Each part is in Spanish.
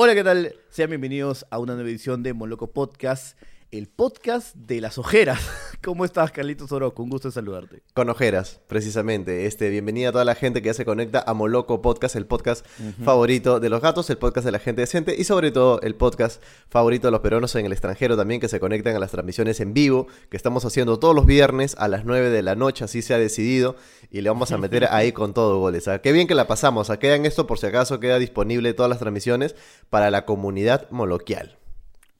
Hola, ¿qué tal? Sean bienvenidos a una nueva edición de Moloco Podcast, el podcast de las ojeras. ¿Cómo estás, Carlitos Oroco? Un gusto saludarte. Con ojeras, precisamente. Este, bienvenida a toda la gente que ya se conecta a Moloco Podcast, el podcast favorito de los gatos, el podcast de la gente decente y sobre todo el podcast favorito de los peruanos en el extranjero también que se conectan a las transmisiones en vivo que estamos haciendo todos los viernes a las 9 de la noche, así se ha decidido y le vamos a meter ahí con todo goles. ¿ah? Qué bien que la pasamos, ¿ah? quedan esto por si acaso queda disponible todas las transmisiones para la comunidad moloquial.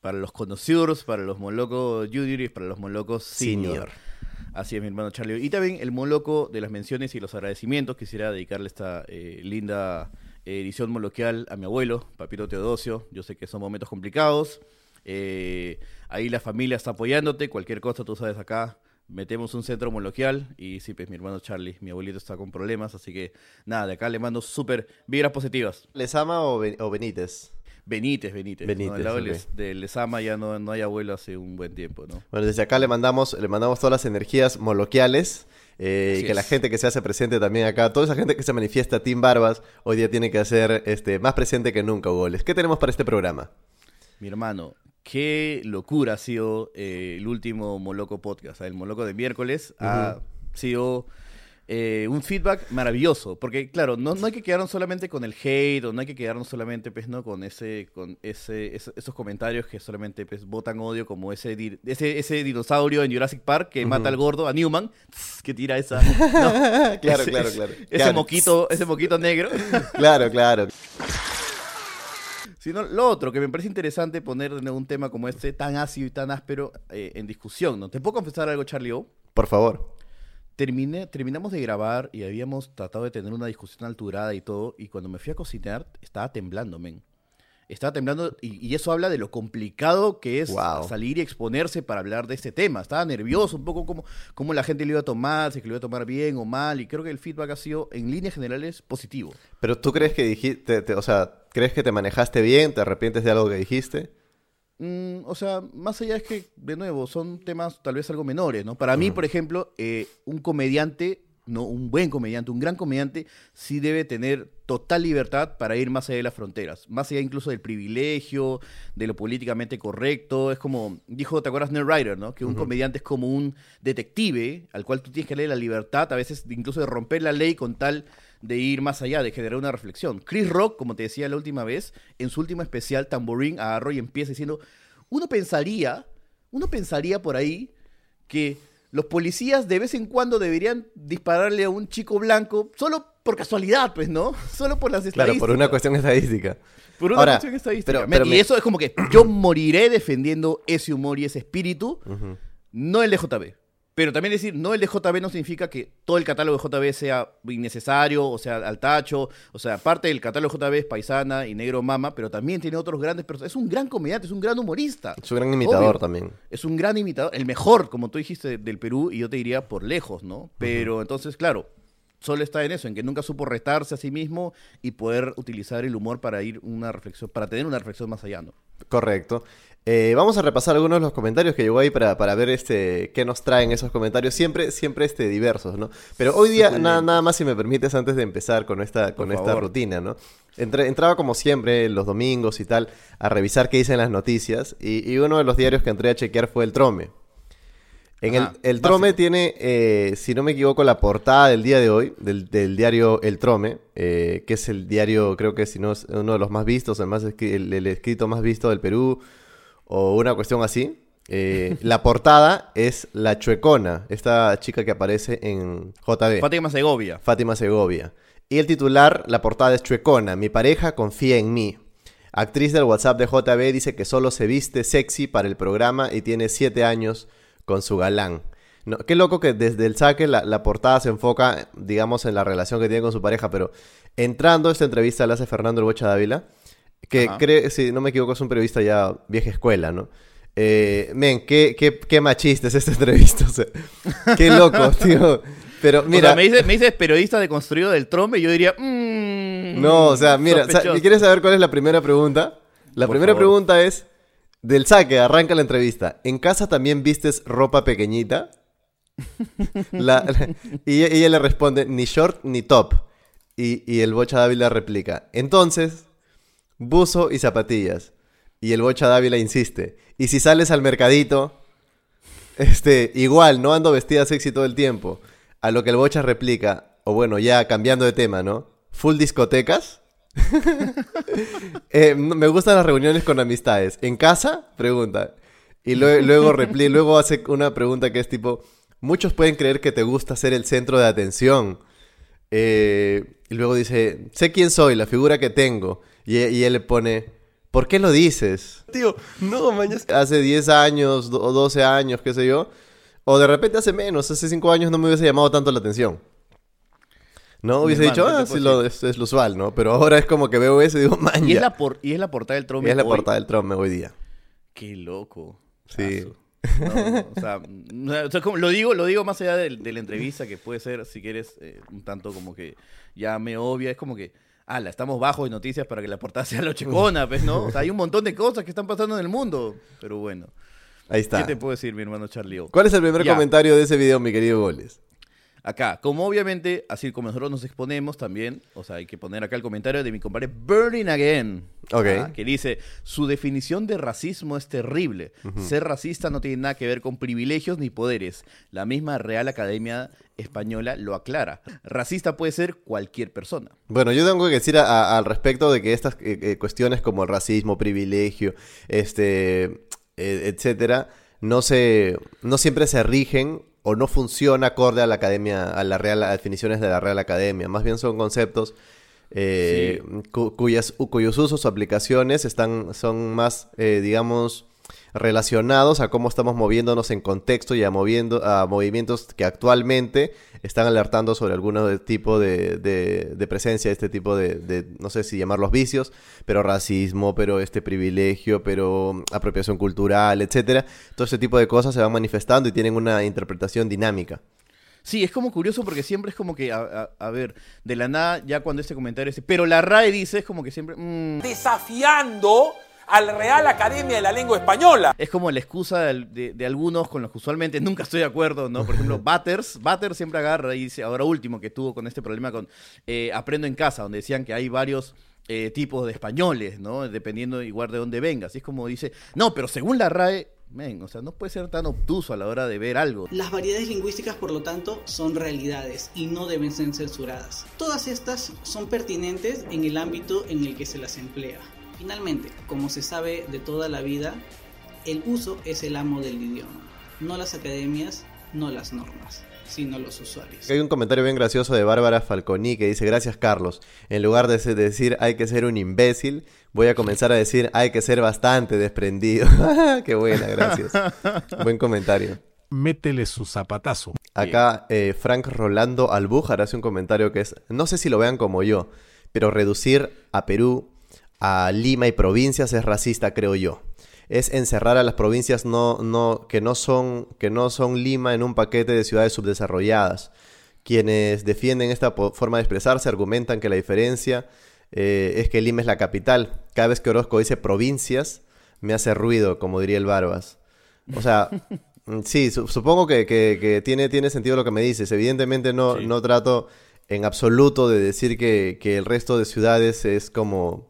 Para los conocidos, para los molocos junior y para los molocos senior. Senior. Así es, mi hermano Charlie. Y también el moloco de las menciones y los agradecimientos. Quisiera dedicarle esta eh, linda eh, edición moloquial a mi abuelo, Papito Teodosio. Yo sé que son momentos complicados. Eh, ahí la familia está apoyándote. Cualquier cosa, tú sabes, acá metemos un centro moloquial. Y sí, pues mi hermano Charlie, mi abuelito está con problemas. Así que nada, de acá le mando súper vibras positivas. ¿Les ama o, Ben- o Benítez? Benítez, Benítez. Benítez, ¿no? Del lado ok. del Les- del Lesama ya no, no hay abuelo hace un buen tiempo, ¿no? Bueno, desde acá le mandamos, le mandamos todas las energías moloquiales. eh, y Así que la gente que se hace presente también acá, toda esa gente que se manifiesta Team Barbas, hoy día tiene que hacer este, más presente que nunca, Goles. ¿Qué tenemos para este programa? Mi hermano, qué locura ha sido eh, el último Moloco podcast. El Moloco de miércoles ha sido eh, un feedback maravilloso. Porque, claro, no, no hay que quedarnos solamente con el hate, o no hay que quedarnos solamente pues, ¿no? con ese, con ese, eso- esos comentarios que solamente pues, botan odio, como ese, di- ese, ese dinosaurio en Jurassic Park que mata al gordo, a Newman, que tira esa. no, Claro, ese- claro, claro. Ese Claro. moquito, ese moquito negro. Claro, claro. Sino lo otro, que me parece interesante poner nuevo un tema como este, tan ácido y tan áspero, eh, en discusión, ¿no? ¿Te puedo confesar algo, Charlie O? Por favor. Terminé, terminamos de grabar y habíamos tratado de tener una discusión alturada y todo, y cuando me fui a cocinar, estaba temblando, men. Estaba temblando, y, y eso habla de lo complicado que es Wow. salir y exponerse para hablar de este tema. Estaba nervioso, un poco como, como la gente lo iba a tomar, si es que lo iba a tomar bien o mal, y creo que el feedback ha sido, en líneas generales, positivo. Pero tú crees que dijiste, te- o sea, ¿crees que te manejaste bien? ¿Te arrepientes de algo que dijiste? Mm, o sea, más allá es que, de nuevo, son temas tal vez algo menores, ¿no? Para mí, por ejemplo, eh, un comediante, no, un buen comediante, un gran comediante, sí debe tener total libertad para ir más allá de las fronteras, más allá incluso del privilegio, de lo políticamente correcto. Es como, dijo, ¿te acuerdas Ned Ryder, no? Que un comediante es como un detective al cual tú tienes que darle la libertad, a veces incluso de romper la ley con tal de ir más allá, de generar una reflexión. Chris Rock, como te decía la última vez, en su último especial, Tamborín, agarró y empieza diciendo, uno pensaría, uno pensaría por ahí que los policías de vez en cuando deberían dispararle a un chico blanco solo por casualidad, pues, ¿no? Solo por las Claro, estadísticas. por una cuestión estadística. Por una Ahora, cuestión estadística. pero- pero y me- eso es como que yo moriré defendiendo ese humor y ese espíritu, no el de JB. Pero también decir, no el de JB no significa que todo el catálogo de JB sea innecesario, o sea, al tacho. O sea, parte del catálogo de JB es Paisana y Negro Mama, pero también tiene otros grandes personajes. Es un gran comediante, es un gran humorista. Es un gran imitador Obvio. también. Es un gran imitador, el mejor, como tú dijiste, del Perú, y yo te diría por lejos, ¿no? Pero entonces, claro, solo está en eso, en que nunca supo retarse a sí mismo y poder utilizar el humor para ir una reflexión, para tener una reflexión más allá, ¿no? Correcto. Eh, vamos a repasar algunos de los comentarios que llegó ahí para, para ver este qué nos traen esos comentarios. Siempre, siempre este, diversos, ¿no? Pero hoy día, nada, nada más si me permites, antes de empezar con esta, con Por esta favor. rutina, ¿no? Entré- entraba como siempre los domingos y tal a revisar qué dicen las noticias. Y, y uno de los diarios que entré a chequear fue el Trome. En Ajá, el, el Trome tiene, eh, si no me equivoco, la portada del día de hoy, del, del diario El Trome, eh, que es el diario, creo que si no es uno de los más vistos, el, más escri- el, el escrito más visto del Perú, o una cuestión así. Eh, la portada es La Chuecona, esta chica que aparece en JB. Fátima Segovia. Fátima Segovia. Y el titular, la portada es Chuecona, mi pareja confía en mí. Actriz del WhatsApp de JB dice que solo se viste sexy para el programa y tiene siete años con su galán. No, qué loco que desde el saque la, la portada se enfoca, digamos, en la relación que tiene con su pareja, pero entrando esta entrevista la hace Fernando El Bocha Dávila, que cree, si no me equivoco, es un periodista ya vieja escuela, ¿no? Eh, men, qué, qué, qué machista es esta entrevista, o sea, qué loco, tío. Pero Mira, me dices me periodista deconstruido del trome y yo diría, mmm, no, o sea, mira, sa- sospechoso. ¿quieres saber cuál es la primera pregunta? La Por primera favor. pregunta es, del saque, arranca la entrevista. ¿En casa también vistes ropa pequeñita? La- la- y ella, ella le responde, ni short ni top. Y, y el Bocha Dávila replica, entonces, buzo y zapatillas. Y el Bocha Dávila insiste, y si sales al mercadito, este, igual, no ando vestida sexy todo el tiempo. A lo que el Bocha replica, o bueno, ya cambiando de tema, ¿no? ¿Full discotecas? Eh, me gustan las reuniones con amistades. ¿En casa? Pregunta. Y lue- luego, repli- luego hace una pregunta que es tipo, muchos pueden creer que te gusta ser el centro de atención. Eh, y luego dice, sé quién soy, la figura que tengo. Y, y él le pone, ¿por qué lo dices? Tío, no, mañana. Hace 10 años o 12 años, qué sé yo. O de repente hace menos, hace 5 años no me hubiese llamado tanto la atención. No, hubiese hermano, dicho, ¿qué te ah, sí, lo, es, es lo usual, ¿no? Pero ahora es como que veo eso y digo, man, Y es, ya". la por- y es la portada del Trump. Y es la hoy. portada del Trump hoy día. Qué loco. Sí. No, no, o sea, no, o sea, como- lo digo, lo digo más allá de, la entrevista, que puede ser, si quieres, eh, un tanto como que ya me obvia, es como que, ala, estamos bajo de noticias para que la portada sea lo checona, pues, ¿no? O sea, hay un montón de cosas que están pasando en el mundo, pero bueno. Ahí ¿Qué está. te puedo decir, mi hermano Charlie O? ¿Cuál es el primer Ya. comentario de ese video, mi querido Goles? Acá, como obviamente, así como nosotros nos exponemos también, o sea, hay que poner acá el comentario de mi compadre Burning Again. Ok. ah, Que dice, su definición de racismo es terrible. Ser racista no tiene nada que ver con privilegios ni poderes. La misma Real Academia Española lo aclara. Racista puede ser cualquier persona. Bueno, yo tengo que decir a- a- al respecto de que estas eh, eh, cuestiones como el racismo, privilegio, este, eh, etcétera, no se, no siempre se rigen o no funciona acorde a la academia, a la real, a definiciones de la Real Academia. Más bien son conceptos eh, cu- cuyas, cuyos usos o aplicaciones están, son más, eh, digamos, relacionados a cómo estamos moviéndonos en contexto y a, moviendo, a movimientos que actualmente están alertando sobre algún de tipo de, de- de presencia, este tipo de, de, no sé si llamarlos vicios, pero racismo, pero este privilegio, pero apropiación cultural, etcétera. Todo este tipo de cosas se van manifestando y tienen una interpretación dinámica. Sí, es como curioso porque siempre es como que, a, a- a ver, de la nada, ya cuando este comentario dice, pero la RAE dice, es como que siempre, mm, desafiando al Real Academia de la Lengua Española. Es como la excusa de, de algunos con los que usualmente nunca estoy de acuerdo, ¿no? Por ejemplo, Butters, Butters siempre agarra y dice, ahora último que tuvo con este problema con eh, Aprendo en Casa, donde decían que hay varios eh, tipos de españoles, ¿no? Dependiendo igual de dónde vengas. Y es como dice, no, pero según la RAE, men, o sea, no puede ser tan obtuso a la hora de ver algo. Las variedades lingüísticas, por lo tanto, son realidades y no deben ser censuradas. Todas estas son pertinentes en el ámbito en el que se las emplea. Finalmente, como se sabe de toda la vida, el uso es el amo del idioma, no las academias, no las normas, sino los usuarios. Hay un comentario bien gracioso de Bárbara Falconi que dice, gracias Carlos, en lugar de decir hay que ser un imbécil, voy a comenzar a decir hay que ser bastante desprendido. Qué buena, gracias. Buen comentario. métele su zapatazo. Acá eh, Frank Rolando Albújar hace un comentario que es, no sé si lo vean como yo, pero reducir a Perú, a Lima y provincias es racista, creo yo. Es encerrar a las provincias no, no, que, no son, que no son Lima en un paquete de ciudades subdesarrolladas. Quienes defienden esta forma de expresarse argumentan que la diferencia eh, es que Lima es la capital. Cada vez que Orozco dice provincias, me hace ruido, como diría el Barbas. O sea, mm, sí, su- supongo que, que- que tiene, tiene sentido lo que me dices. Evidentemente no, Sí. no trato en absoluto de decir que, que el resto de ciudades es como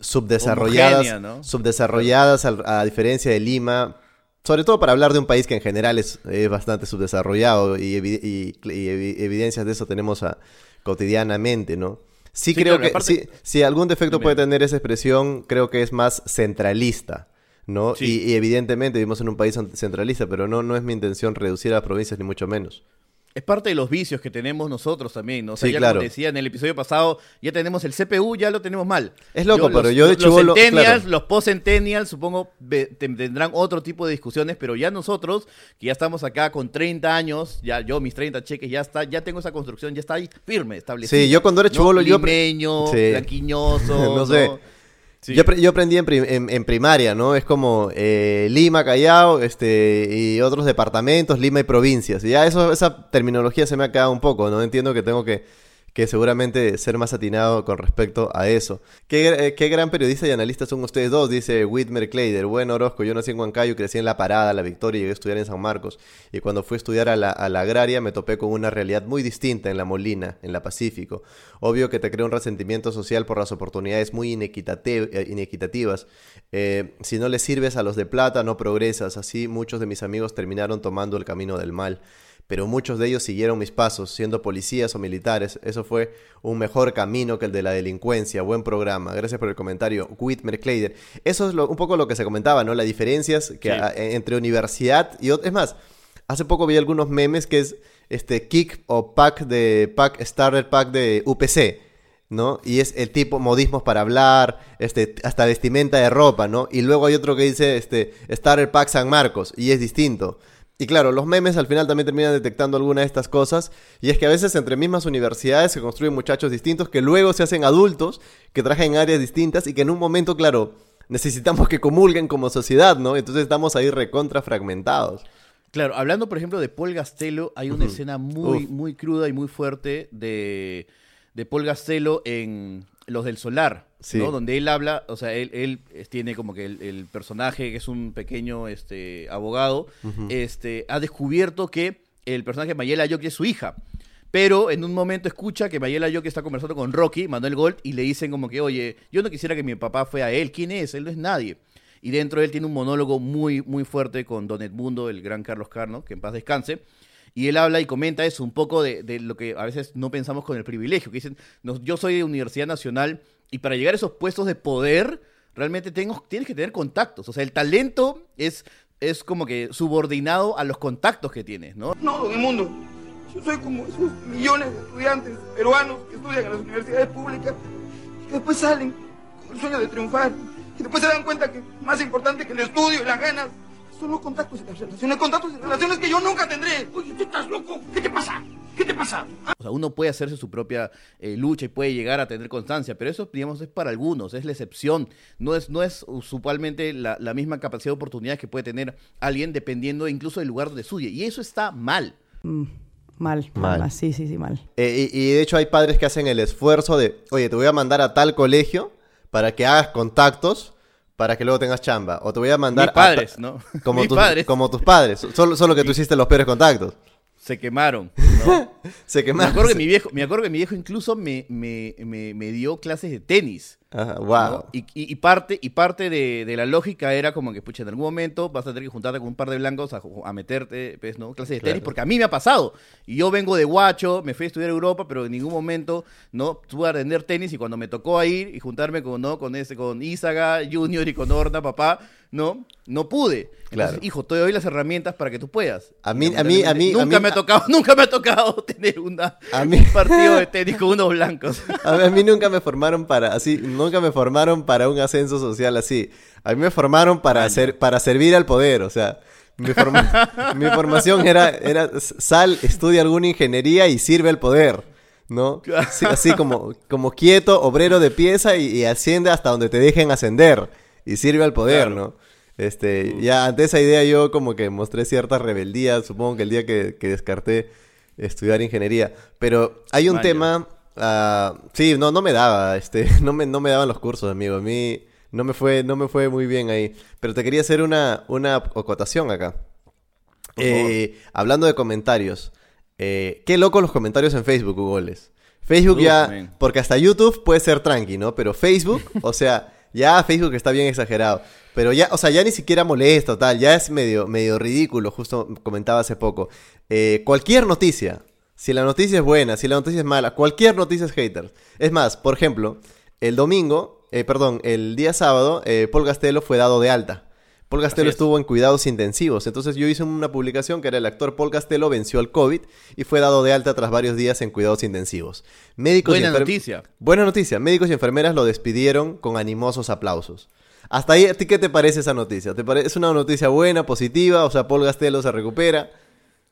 subdesarrolladas, ¿no? subdesarrolladas a, diferencia de Lima. Sobre todo para hablar de un país que en general es, es bastante subdesarrollado y, evi- y- y evi- evidencias de eso tenemos a- cotidianamente, ¿no? Sí, Sí, creo claro, que aparte- sí, si algún defecto puede tener esa expresión, creo que es más centralista, ¿no? Sí. Y, y evidentemente vivimos en un país centralista, pero no, no es mi intención reducir a las provincias ni mucho menos. Es parte de los vicios que tenemos nosotros también, ¿no? O sea, Sí, ya claro. como decía en el episodio pasado, ya tenemos el CPU, ya lo tenemos mal. Es loco, pero yo de los chibolo- centennials, claro. los post-centennials, supongo, tendrán otro tipo de discusiones, pero ya nosotros, que ya estamos acá con 30 años, ya yo mis 30 cheques, ya está, ya tengo esa construcción, ya está ahí firme, establecida. Sí, yo cuando era ¿no? chibolo, yo Limeño, Sí. blanquiñoso, No sé. Sí. Yo, yo aprendí en, en- en primaria, ¿no? Es como eh, Lima, Callao, este, y otros departamentos, Lima y provincias. Y ya eso, esa terminología se me ha quedado un poco, ¿no? Entiendo que tengo que, que seguramente ser más atinado con respecto a eso. ¿Qué, eh, qué gran periodista y analista son ustedes dos? Dice Whitmer Kleider. Bueno, Orozco, yo nací en Huancayo, crecí en La Parada, La Victoria y llegué a estudiar en San Marcos. Y cuando fui a estudiar a la, agraria me topé con una realidad muy distinta en La Molina, en la Pacífico. Obvio que te crea un resentimiento social por las oportunidades muy eh, inequitativas. Eh, si no le sirves a los de plata, no progresas. Así muchos de mis amigos terminaron tomando el camino del mal pero muchos de ellos siguieron mis pasos, siendo policías o militares. Eso fue un mejor camino que el de la delincuencia. Buen programa. Gracias por el comentario. Whitmer Kleider. Eso es lo- un poco lo que se comentaba, ¿no? Las diferencias que, Sí. a- entre universidad y Es más, hace poco vi algunos memes que es este kick o pack de pack starter pack de UPC. ¿no? Y es el tipo modismos para hablar, este, hasta vestimenta de ropa, ¿no? Y luego hay otro que dice, este, Starter Pack San Marcos, y es distinto. Y claro, los memes al final también terminan detectando alguna de estas cosas, y es que a veces entre mismas universidades se construyen muchachos distintos que luego se hacen adultos, que trabajan áreas distintas, y que en un momento, claro, necesitamos que comulguen como sociedad, ¿no? Entonces estamos ahí recontra fragmentados. Claro, hablando por ejemplo de Paul Gastelo, hay una escena muy, Uf. muy cruda y muy fuerte de, de Paul Gastelo en Los del Solar, Sí. ¿no? Donde él habla, o sea, él, él eh, tiene como que el, el personaje que es un pequeño este, abogado, este, ha descubierto que el personaje de Mayela Yoki es su hija. Pero en un momento escucha que Mayela Yoki está conversando con Rocky, Manuel Gold, y le dicen como que, oye, yo no quisiera que mi papá fuera él. ¿Quién es? Él no es nadie. Y dentro de él tiene un monólogo muy, muy fuerte con Don Edmundo, el gran Carlos Carno, que en paz descanse. Y él habla y comenta eso, un poco de, de lo que a veces no pensamos con el privilegio, que dicen, "Nos- yo soy de Universidad Nacional y para llegar a esos puestos de poder, realmente tengo, tienes que tener contactos. O sea, el talento es, es como que subordinado a los contactos que tienes, ¿no? No, don Edmundo. Yo soy como esos millones de estudiantes peruanos que estudian en las universidades públicas que después salen con el sueño de triunfar y después se dan cuenta que más importante que el estudio y las ganas son los contactos y las relaciones. Contactos y relaciones que yo nunca tendré. Oye, ¿tú estás loco? ¿Qué te pasa? ¿Qué te pasa? O sea, uno puede hacerse su propia eh, lucha y puede llegar a tener constancia, pero eso, digamos, es para algunos, es la excepción. No es, no es usualmente la, la misma capacidad de oportunidades que puede tener alguien dependiendo incluso del lugar donde estudie. Y eso está mal. Mm, mal, Mal. mal. Sí, sí, sí, mal. Eh, y, y de hecho hay padres que hacen el esfuerzo de, oye, te voy a mandar a tal colegio para que hagas contactos para que luego tengas chamba. O te voy a mandar Mis padres, ¿no? Como, Mis tus, padres. como tus padres. Solo, solo que tú hiciste los peores contactos. Se quemaron. ¿no? Se Me quemaron. acuerdo, que mi viejo, me acuerdo que mi viejo incluso me, me, me, me dio clases de tenis. Ajá, ¿no? wow. Y, y- y parte, y parte de, de la lógica era como que, pucha, en algún momento vas a tener que juntarte con un par de blancos a, meterte, pues, ¿no? Clases de tenis, porque a mí me ha pasado. Y yo vengo de guacho, me fui a estudiar a Europa, pero en ningún momento, ¿no? Tuve a aprender tenis y cuando me tocó ir y juntarme con, ¿no? Con ese, con Isaga Junior y con Horta, papá, ¿no? No pude. Entonces, Claro. hijo, te doy las herramientas para que tú puedas. A mí- a mí- a mí- a Nunca mí- me ha tocado, nunca me ha tocado tener una, A mí- un partido de tenis con unos blancos. A mí, a mí nunca me formaron para así, nunca me formaron para un ascenso social así. A mí me formaron para hacer, para servir al poder, o sea, mi, forma- mi formación era, era sal, estudia alguna ingeniería y sirve al poder, ¿no? Así, así como, como quieto, obrero de pieza y, y asciende hasta donde te dejen ascender y sirve al poder, Claro. ¿no? Este, ya ante esa idea yo como que mostré cierta rebeldía, supongo que el día que, que descarté estudiar ingeniería. Pero hay un tema, ah, sí, no, no me daba, este, no me, no me daban los cursos, amigo. A mí no me fue, no me fue muy bien ahí. Pero te quería hacer una, una acotación acá. Eh, hablando de comentarios, eh, qué loco los comentarios en Facebook, Goles. Facebook Uf, ya, man. porque hasta YouTube puede ser tranqui, ¿no? Pero Facebook, o sea, ya Facebook está bien exagerado. Pero ya, o sea, ya ni siquiera molesta tal, ya es medio, medio ridículo, justo comentaba hace poco. Eh, cualquier noticia, si la noticia es buena, si la noticia es mala, cualquier noticia es hater. Es más, por ejemplo, el domingo, eh, perdón, el día sábado, eh, Paul Gastelo fue dado de alta. Paul Castelo es. estuvo en cuidados intensivos. Entonces yo hice una publicación que era el actor Paul Castelo venció al COVID y fue dado de alta tras varios días en cuidados intensivos. Médicos y Buena enfer- noticia. Buena noticia. Médicos y enfermeras lo despidieron con animosos aplausos. Hasta ahí, ¿a ti qué te parece esa noticia? ¿Te parece es una noticia buena, positiva? O sea, Paul Castelo se recupera.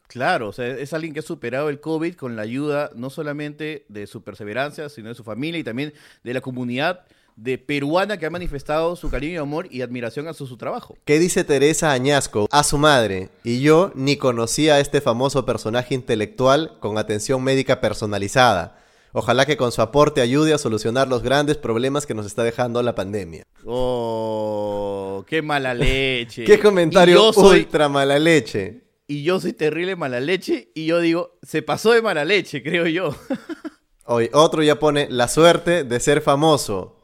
Claro, o sea, es alguien que ha superado el COVID con la ayuda no solamente de su perseverancia, sino de su familia y también de la comunidad de peruana que ha manifestado su cariño y amor y admiración a su, su trabajo. ¿Qué dice Teresa Añasco? A su madre. Y yo ni conocía a este famoso personaje intelectual con atención médica personalizada. Ojalá que con su aporte ayude a solucionar los grandes problemas que nos está dejando la pandemia. Oh, qué mala leche. Qué comentario yo soy, ultra mala leche. y yo soy terrible mala leche y yo digo, se pasó de mala leche, creo yo. Hoy, otro ya pone la suerte de ser famoso.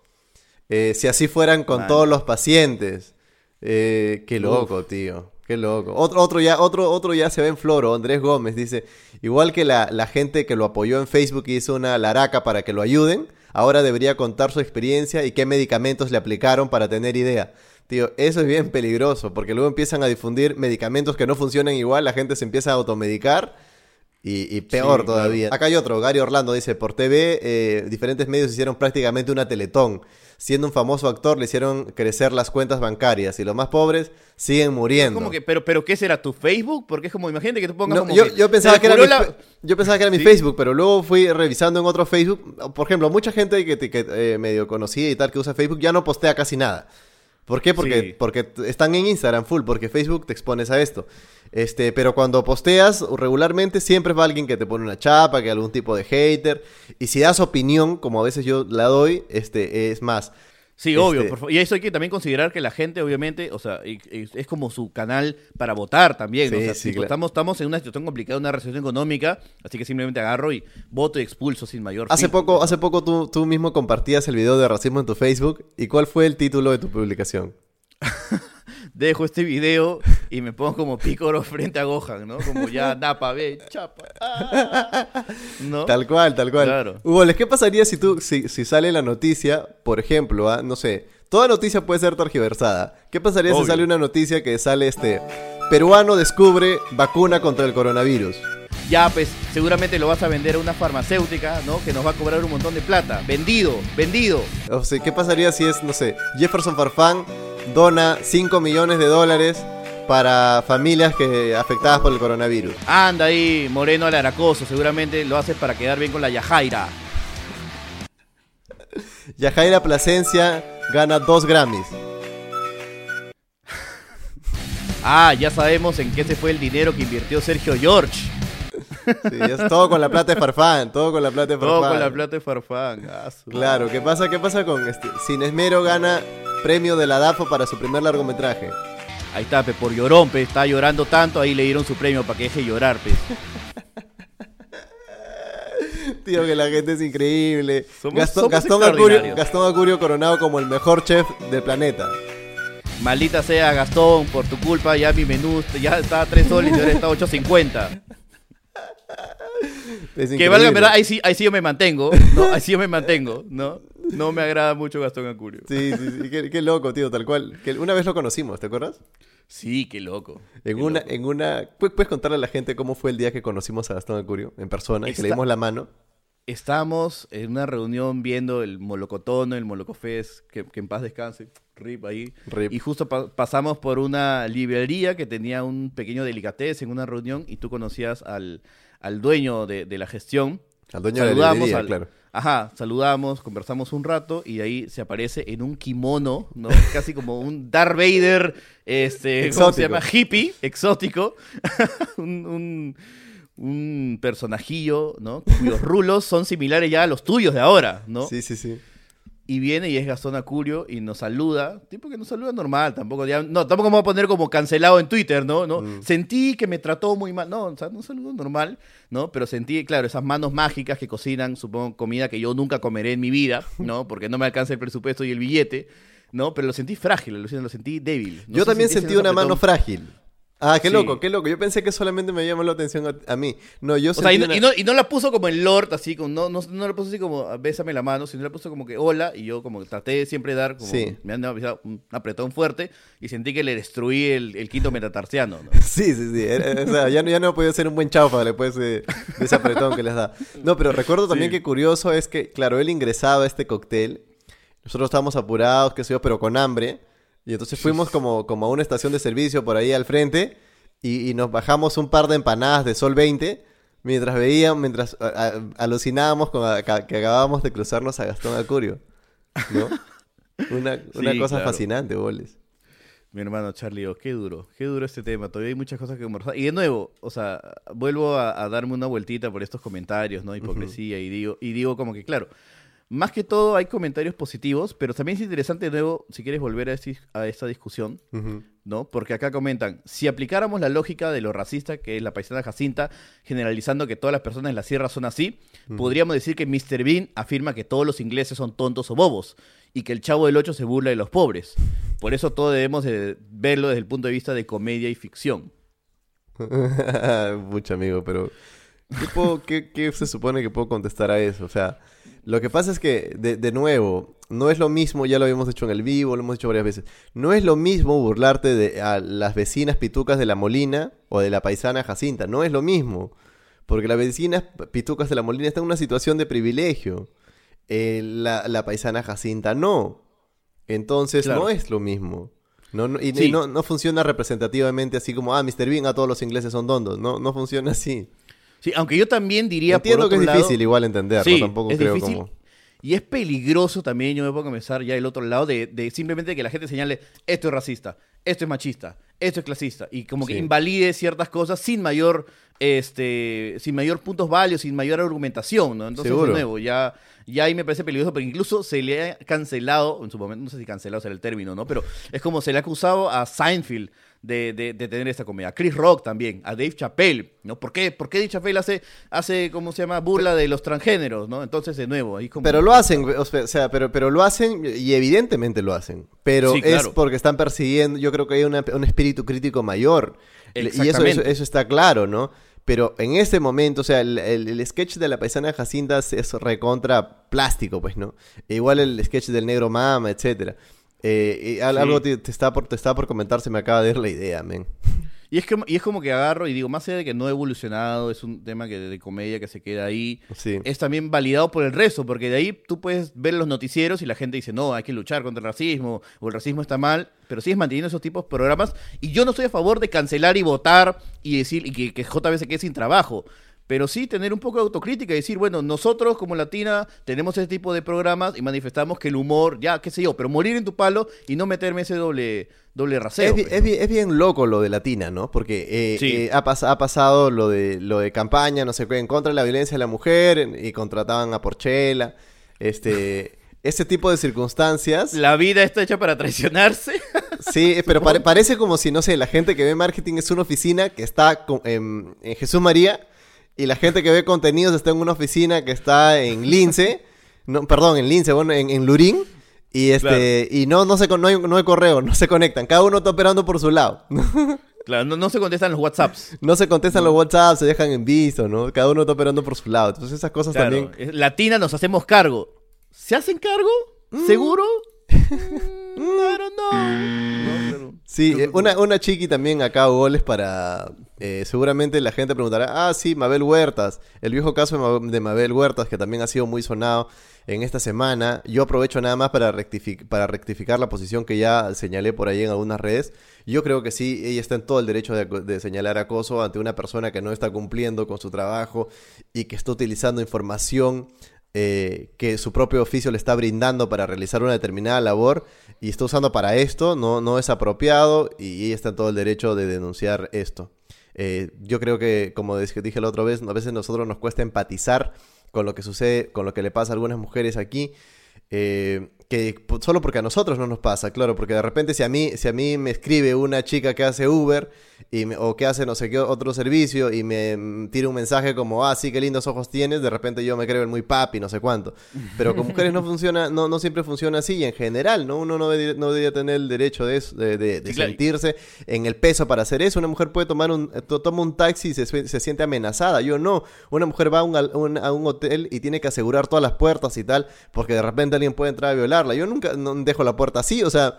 Eh, si así fueran con Man. todos los pacientes. Eh, qué loco, tío. Qué loco. Otro, otro, ya, otro, otro ya se ve en floro. Andrés Gómez dice, igual que la, la gente que lo apoyó en Facebook hizo una laraca para que lo ayuden, ahora debería contar su experiencia y qué medicamentos le aplicaron para tener idea. Tío, eso es bien peligroso, porque luego empiezan a difundir medicamentos que no funcionan igual, la gente se empieza a automedicar y, y peor Sí, todavía. Acá hay otro, Gary Orlando dice, por TV, eh, diferentes medios hicieron prácticamente una teletón. Siendo un famoso actor, le hicieron crecer las cuentas bancarias y los más pobres siguen muriendo. Como que, pero, pero ¿qué será tu Facebook? Porque es como, imagínate que tú pongas No, como yo, que yo pensaba que era mi, la- yo pensaba que era mi ¿Sí? Facebook, pero luego fui revisando en otro Facebook. Por ejemplo, mucha gente que, te- que, eh, medio conocida y tal que usa Facebook ya no postea casi nada. ¿Por qué? Porque, Sí. porque están en Instagram full, porque Facebook te expones a esto. Este, pero cuando posteas regularmente siempre va alguien que te pone una chapa, que algún tipo de hater. Y si das opinión, como a veces yo la doy, este, es más. Sí, Este- obvio. por fa- y eso hay que también considerar que la gente, obviamente, o sea, y- y es como su canal para votar también. ¿no? Sí, O sea, sí, claro. estamos, estamos en una situación complicada, una recesión económica, así que simplemente agarro y voto y expulso sin mayor Hace poco, hace poco tú, tú mismo compartías el video de racismo en tu Facebook. ¿Y cuál fue el título de tu publicación? Dejo este video y me pongo como pícoro frente a Gohan, ¿no? Como ya, napa, ve, chapa. ah, ¿No? Tal cual, tal cual. Claro. Hugo, ¿les qué pasaría si tú, si, si sale la noticia, por ejemplo, ah, no sé, toda noticia puede ser tergiversada. ¿Qué pasaría si sale una noticia que sale este peruano descubre vacuna contra el coronavirus? Ya, pues, seguramente lo vas a vender a una farmacéutica, ¿no? Que nos va a cobrar un montón de plata. Vendido, vendido. O sea, ¿qué pasaría si es, no sé, Jefferson Farfán dona 5 millones de dólares para familias que afectadas por el coronavirus? Anda ahí, Moreno Alaracoso, seguramente lo haces para quedar bien con la Yajaira. Yajaira Plasencia gana 2 Grammys. Ah, ya sabemos en qué se fue el dinero que invirtió Sergio George. Sí, es todo con la plata de Farfán, todo con la plata de Farfán. Todo con la plata de Farfán. Ah, Claro, ¿qué pasa? ¿Qué pasa con este? Sin Esmero gana premio de la DAFO para su primer largometraje. Ahí está, pe, por llorón, pe, está llorando tanto, ahí le dieron su premio para que deje llorar, pe. Tío, que la gente es increíble. Somos- Gastón, somos Gastón, Acurio. Gastón Acurio coronado como el mejor chef del planeta. Maldita sea, Gastón, por tu culpa ya mi menú ya está a 3 soles y ahora está a 8.50. Es Que valga, verdad, ahí sí, ahí sí yo me mantengo, ¿no? Ahí sí yo me mantengo, ¿no? No me agrada mucho Gastón Acurio. Sí, sí, sí. Qué, qué loco, tío, tal cual. Que una vez lo conocimos, ¿te acuerdas? Sí, qué loco. En qué una, loco. en una. ¿Pu- ¿Puedes contarle a la gente cómo fue el día que conocimos a Gastón Acurio en persona y que le dimos la mano? Estábamos en una reunión viendo el Molocotono, el Molocofés, que, que en paz descanse, rip ahí. Rip. Y justo pa- pasamos por una librería que tenía un pequeño delicatez en una reunión y tú conocías al, al dueño de, de la gestión. Al dueño de la librería, al- claro. Ajá, saludamos, conversamos un rato y de ahí se aparece en un kimono, ¿no? Casi como un Darth Vader, este, ¿cómo se llama? Hippie, exótico. un, un, un personajillo, ¿no? Cuyos rulos son similares ya a los tuyos de ahora, ¿no? Sí, sí, sí. Y viene y es Gastón Acurio y nos saluda. Tipo que nos saluda normal, tampoco ya, no, tampoco me voy a poner como cancelado en Twitter, ¿no? ¿no? Mm. Sentí que me trató muy mal. No, o sea, no saludo normal, ¿no? Pero sentí, claro, esas manos mágicas que cocinan, supongo, comida que yo nunca comeré en mi vida, ¿no? Porque no me alcanza el presupuesto y el billete, ¿no? Pero lo sentí frágil, lo, sentí débil. No Yo sé también sentí una un mano frágil. Ah, qué Sí. loco, qué loco. Yo pensé que solamente me llamó la atención a, a mí. No, yo O sea, y no, una- y no- y no la puso como en Lord, así, como, no, no, no la puso así como, bésame la mano, sino la puso como que hola, y yo como traté de siempre dar, como, Sí. me han avisado, un apretón fuerte, y sentí que le destruí el, el quinto metatarsiano, ¿no? Sí, sí, sí. Era- o sea, ya, no- ya no podido ser un buen chaufa después de, de ese apretón que les da. No, pero recuerdo también Sí. que curioso es que, claro, él ingresaba a este cóctel. Nosotros estábamos apurados, qué sé yo, pero con hambre. Y entonces fuimos como, como a una estación de servicio por ahí al frente y, y nos bajamos un par de empanadas de Sol 20 mientras veíamos, mientras a- a- alucinábamos con a- que acabábamos de cruzarnos a Gastón Acurio. ¿No? Una, una Sí, cosa claro. fascinante, boles. Mi hermano Charlie, oh, qué duro, qué duro este tema. Todavía hay muchas cosas que conversar. Y de nuevo, o sea, vuelvo a, a darme una vueltita por estos comentarios, ¿no? Hipocresía, y digo, y digo como que, claro, más que todo hay comentarios positivos, pero también es interesante de nuevo, si quieres volver a, esti- a esta discusión. ¿no? Porque acá comentan, si aplicáramos la lógica de lo racista, que es la paisana Jacinta, generalizando que todas las personas en la sierra son así, podríamos decir que Mr. Bean afirma que todos los ingleses son tontos o bobos, y que el chavo del 8 se burla de los pobres. Por eso todo debemos de verlo desde el punto de vista de comedia y ficción. Mucho amigo, pero ¿qué, puedo- qué- qué se supone que puedo contestar a eso? O sea, lo que pasa es que, de, de nuevo, no es lo mismo, ya lo habíamos hecho en el vivo, lo hemos hecho varias veces, no es lo mismo burlarte de a las vecinas pitucas de la Molina o de la paisana Jacinta, no es lo mismo, porque las vecinas pitucas de la Molina están en una situación de privilegio, Eh, la, la paisana Jacinta no, entonces Claro. no es lo mismo. No, no- y, y no, no funciona representativamente así como, ah, Mr. Bean, a todos los ingleses son dondos. No, no funciona así. Sí, aunque yo también diría Entiendo por que otro es lado- difícil igual entenderlo, Sí, tampoco es creo difícil. como... Y es peligroso también, yo me puedo comenzar ya el otro lado, de, de simplemente que la gente señale, esto es racista, esto es machista, esto es clasista, y como que Sí. invalide ciertas cosas sin mayor, este, sin mayor puntos válidos, sin mayor argumentación, ¿no? Entonces, Seguro. de nuevo, ya, ya ahí me parece peligroso, porque incluso se le ha cancelado, en su momento, no sé si cancelado será el término, ¿no? Pero es como se le ha acusado a Seinfeld de, de- de tener esta comedia. A Chris Rock también, a Dave Chappelle, ¿no? ¿Por qué? ¿Por qué Dave Chappelle hace, hace, ¿cómo se llama? Burla de los transgéneros, ¿no? Entonces, de nuevo, ahí como... Pero lo hacen, o sea, pero, pero lo hacen y evidentemente lo hacen. Pero Sí, es porque están persiguiendo, yo creo que hay una- un espíritu crítico mayor. Y eso, eso, está claro, ¿no? Pero en este momento, o sea, el, el- el sketch de la paisana Jacinta es- es recontra plástico, pues, ¿no? E igual el sketch del negro mama, etcétera. Eh, y Sí. algo te, te está por, te está por comentar, se me acaba de ir la idea, men. Y es, como, y es como que agarro y digo, más allá de que no ha evolucionado, es un tema que de comedia que se queda ahí, Sí. es también validado por el resto, porque de ahí tú puedes ver los noticieros y la gente dice, no, hay que luchar contra el racismo, o el racismo está mal, pero sigues manteniendo esos tipos de programas. Y yo no estoy a favor de cancelar y votar y decir y que, que JB se quede sin trabajo. Pero sí tener un poco de autocrítica y decir, bueno, nosotros como Latina tenemos ese tipo de programas y manifestamos que el humor, ya, qué sé yo, pero morir en tu palo y no meterme ese doble, doble rasero. Es, pues, es ¿no? bi- es bien loco lo de Latina, ¿no? Porque eh, Sí. eh, ha, pas- ha pasado lo de, lo de campaña, no sé qué, en contra de la violencia de la mujer y contrataban a Porchela. Este, ese tipo de circunstancias. La vida está hecha para traicionarse. Sí, pero pare- parece como si, no sé, la gente que ve marketing es una oficina que está en, en Jesús María y la gente que ve contenidos está en una oficina que está en Lince. No, perdón, en Lince, bueno, en, en Lurín. Y este y no, no, se, no, hay, no hay correo, no se conectan. Cada uno está operando por su lado. Claro, no, no se contestan los WhatsApps. No se contestan los WhatsApp, se dejan en visto, ¿no? Cada uno está operando por su lado. Entonces esas cosas Claro, también... Latina nos hacemos cargo. ¿Se hacen cargo? Mm. ¿Seguro? Mm. No, pero- Sí, eh, una, una chiqui también acá goles para... eh, seguramente la gente preguntará, ah, sí, Mabel Huertas. El viejo caso de, Ma- de Mabel Huertas, que también ha sido muy sonado en esta semana. Yo aprovecho nada más para, para rectificar la posición que ya señalé por ahí en algunas redes. Yo creo que sí, ella está en todo el derecho de señalar acoso ante una persona que no está cumpliendo con su trabajo y que está utilizando información eh, que su propio oficio le está brindando para realizar una determinada labor y está usando para esto, no, no es apropiado y ella está en todo el derecho de denunciar esto. Eh, yo creo que, como dije la otra vez, a veces nosotros nos cuesta empatizar con lo que sucede, con lo que le pasa a algunas mujeres aquí. eh, que solo porque a nosotros no nos pasa, claro, porque de repente si a mí, si a mí me escribe una chica que hace Uber y me- o que hace no sé qué otro servicio y me mm, tira un mensaje como, ah, sí, qué lindos ojos tienes, de repente yo me creo el muy papi, no sé cuánto. Pero con mujeres no funciona, no, no siempre funciona así y en general, ¿no? Uno no debería, no debería tener el derecho de, eso, de, de- de Sí, claro. sentirse en el peso para hacer eso. Una mujer puede tomar un, eh, to- toma un taxi y se, se siente amenazada. Yo no. Una mujer va a un, a un hotel y tiene que asegurar todas las puertas y tal, porque de repente alguien puede entrar a Yo nunca no dejo la puerta así, o sea,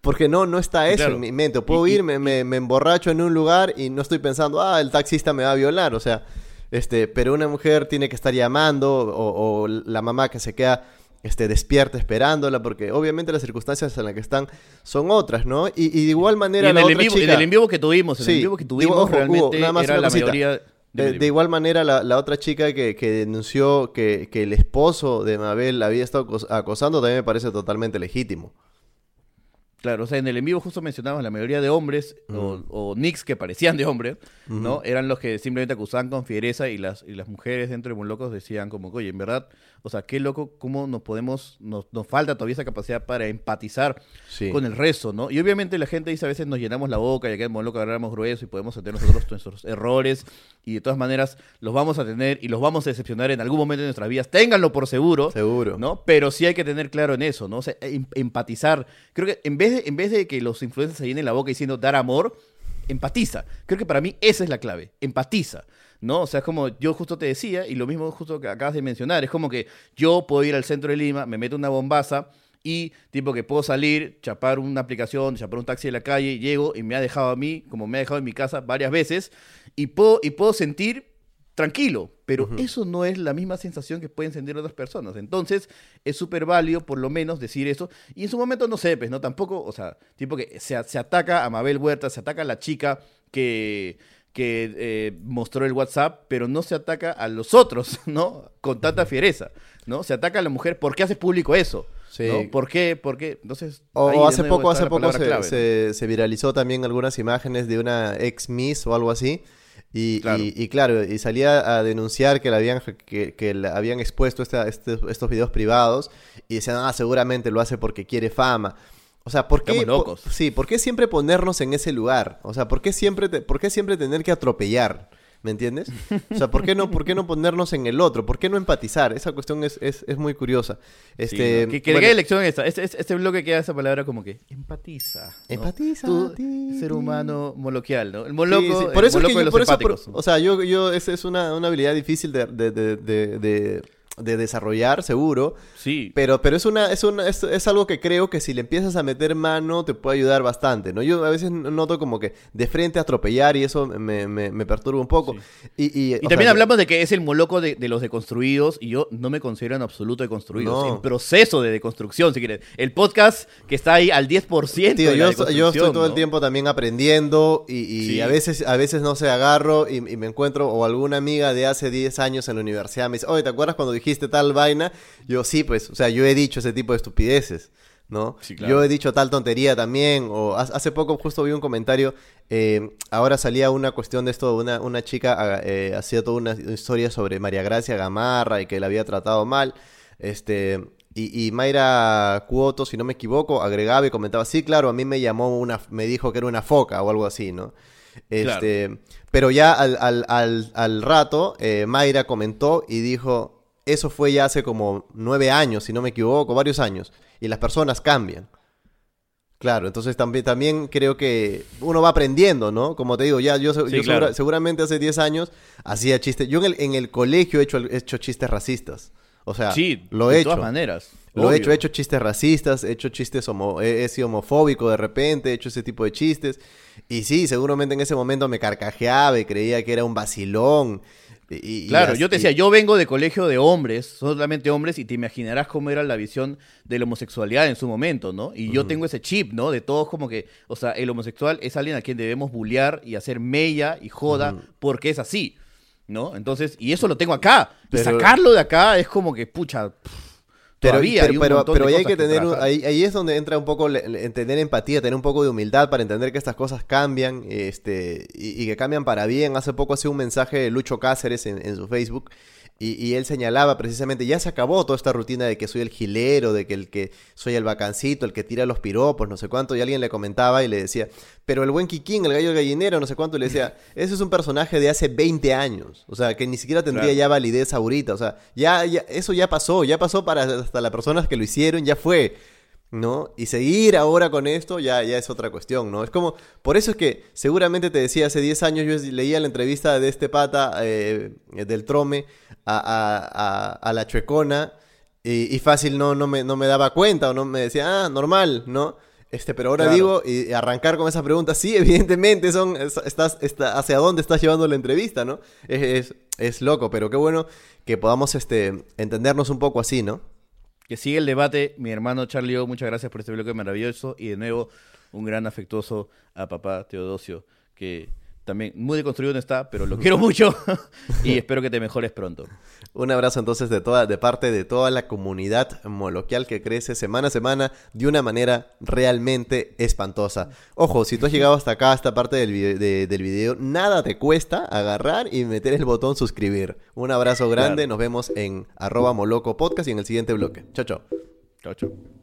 porque no, no está eso Claro. en mi mente. Puedo Y- y- ir, me, me- me emborracho en un lugar y no estoy pensando, ah, el taxista me va a violar, o sea, este, pero una mujer tiene que estar llamando, o, o la mamá que se queda este, despierta esperándola, porque obviamente las circunstancias en las que están son otras, ¿no? Y, y de igual Y manera en la el, otra en vivo, en chica- el en vivo que tuvimos, en Sí, el en vivo que digo, tuvimos Hugo, nada más era la cosita. mayoría... De, Dime, de igual manera, la, la otra chica que, que denunció que, que el esposo de Mabel la había estado acos- acosando también me parece totalmente legítimo. Claro, o sea, en el en vivo justo mencionabas la mayoría de hombres o, o nicks que parecían de hombres, ¿no? Eran los que simplemente acusaban con fiereza y las, y las mujeres dentro de Muy Locos decían como, oye, en verdad, o sea, qué loco, cómo nos podemos, nos, nos falta todavía esa capacidad para empatizar Sí. con el resto, ¿no? Y obviamente la gente dice a veces nos llenamos la boca y acá en Muy Loco agarramos grueso y podemos tener nosotros nuestros errores y de todas maneras los vamos a tener y los vamos a decepcionar en algún momento de nuestras vidas, ténganlo por seguro, Seguro. ¿no? Pero sí hay que tener claro en eso, ¿no? O sea, em- empatizar. Creo que en vez, en vez de que los influencers se llenen la boca diciendo dar amor, empatiza. Creo que para mí esa es la clave, empatiza. ¿No? O sea, es como yo justo te decía, y lo mismo justo que acabas de mencionar, es como que yo puedo ir al centro de Lima, me meto una bombaza y tipo que puedo salir, chapar una aplicación, chapar un taxi de la calle, llego y me ha dejado a mí, como me ha dejado en mi casa varias veces, y puedo, y puedo sentir tranquilo, pero eso no es la misma sensación que pueden sentir otras personas. Entonces, es súper válido por lo menos decir eso. Y en su momento no sé, pues, ¿no? Tampoco, o sea, tipo que se, se ataca a Mabel Huerta, se ataca a la chica que, que eh, mostró el WhatsApp, pero no se ataca a los otros, ¿no? Con tanta fiereza, ¿no? Se ataca a la mujer, ¿por qué haces público eso? Sí. ¿no? ¿Por qué? ¿Por qué? Entonces, O, hace poco, hace poco se- se viralizó también algunas imágenes de una ex Miss o algo así. Y Claro. y- y claro, y salía a denunciar que la habían, que, que habían expuesto esta- este- estos videos privados y decían, ah, seguramente lo hace porque quiere fama. O sea, ¿por qué, locos. sí, ¿por qué siempre ponernos en ese lugar? O sea, ¿por qué siempre, te- por qué siempre tener que atropellar? ¿Me entiendes? O sea, ¿por qué no, por qué no ponernos en el otro? ¿Por qué no empatizar? Esa cuestión es, es, es muy curiosa. Sí, Este, ¿no? Que, que le bueno, quede lección esta. Este, este, este bloque queda esa palabra como que empatiza. ¿no? Empatiza, Tú, ti, ser humano moloquial, ¿no? El Sí, moloco, sí, Por eso es moloco que de yo, los por eso, por- o sea, yo, yo, esa es una, una habilidad difícil de, de, de, de, de- de desarrollar, seguro. sí. Pero, pero es una, es una, es, es algo que creo que si le empiezas a meter mano te puede ayudar bastante, ¿no? Yo a veces noto como que de frente a atropellar y eso me, me, me perturba un poco. Y, y, Y o también sea, hablamos de que es el moloco de, de los deconstruidos y yo no me considero en absoluto deconstruidos. No. En proceso de deconstrucción, si quieres. El podcast que está ahí al 10% Tío, de yo, la yo estoy todo el tiempo también aprendiendo y, y Sí. a veces a veces no sé, agarro y, y me encuentro o alguna amiga de hace 10 años en la universidad me dice, oye, ¿te acuerdas cuando dijiste tal vaina? Yo sí, pues, o sea, yo he dicho ese tipo de estupideces, ¿no? Sí, claro. Yo he dicho tal tontería también, o ha- hace poco justo vi un comentario, eh, ahora salía una cuestión de esto, una, una chica eh, hacía toda una historia sobre María Gracia Gamarra y que la había tratado mal, este... Y, y Mayra Cuoto, si no me equivoco, agregaba y comentaba, sí, claro, a mí me llamó una, me dijo que era una foca o algo así, ¿no? Este, Pero ya al, al, al, al rato, eh, Mayra comentó y dijo, eso fue ya hace como nueve años, si no me equivoco, varios años, y las personas cambian. Claro, entonces también, también creo que uno va aprendiendo, ¿no? Como te digo, ya yo, se- Sí, yo segura- claro. seguramente hace 10 años hacía chistes. Yo en el, en el colegio he hecho, he hecho chistes racistas. O sea, Sí, lo he de hecho. todas maneras. Lo he hecho, he hecho chistes racistas, he hecho chistes homo, he, he sido homofóbico de repente, he hecho ese tipo de chistes. Y sí, seguramente en ese momento me carcajeaba y creía que era un vacilón. Y- Claro, y yo te decía, yo vengo de colegio de hombres, solamente hombres, y te imaginarás cómo era la visión de la homosexualidad en su momento, ¿no? Y yo tengo ese chip, ¿no? De todos como que, o sea, el homosexual es alguien a quien debemos bullear y hacer mella y joda porque es así, ¿no? Entonces, y eso lo tengo acá. Y sacarlo de acá es como que, pucha, pff, Pero, todavía pero, hay pero, pero ahí hay que tener, ahí, ahí es donde entra un poco le- le- tener empatía, tener un poco de humildad para entender que estas cosas cambian este, y, y que cambian para bien. Hace poco hacía un mensaje de Lucho Cáceres en, en su Facebook y, y él señalaba precisamente, ya se acabó toda esta rutina de que soy el gilero, de que el que soy el vacancito, el que tira los piropos, no sé cuánto, y alguien le comentaba y le decía, pero el buen Kikín, el gallo gallinero, no sé cuánto, y le decía, ese es un personaje de hace 20 años, o sea, que ni siquiera tendría Claro. ya validez ahorita, o sea, ya, ya, eso ya pasó, ya pasó para hasta las personas que lo hicieron, ya fue. ¿No? Y seguir ahora con esto ya, ya es otra cuestión, ¿no? Es como, por eso es que seguramente te decía, hace 10 años yo leía la entrevista de este pata eh, del Trome a, a- a- a la Chuecona y, y fácil no, no, me, no me daba cuenta o no me decía, ah, normal, ¿no? Este, pero ahora Claro. digo, y arrancar con esa pregunta, sí, evidentemente, son, es- estás, está, hacia dónde estás llevando la entrevista, ¿no? Es, es, es loco, pero qué bueno que podamos este, entendernos un poco así, ¿no? Que sigue el debate, mi hermano Charlie muchas gracias por este bloque maravilloso. Y de nuevo un gran afectuoso a papá Teodosio que También muy deconstruido no está, pero lo quiero mucho y espero que te mejores pronto. Un abrazo entonces de toda, de parte de toda la comunidad moloquial que crece semana a semana de una manera realmente espantosa. Ojo, si tú has llegado hasta acá, a esta parte del, vide- de- del video, nada te cuesta agarrar y meter el botón suscribir. Un abrazo grande, Claro. nos vemos en arroba moloco podcast y en el siguiente bloque. Chao, chao. Chao, chao.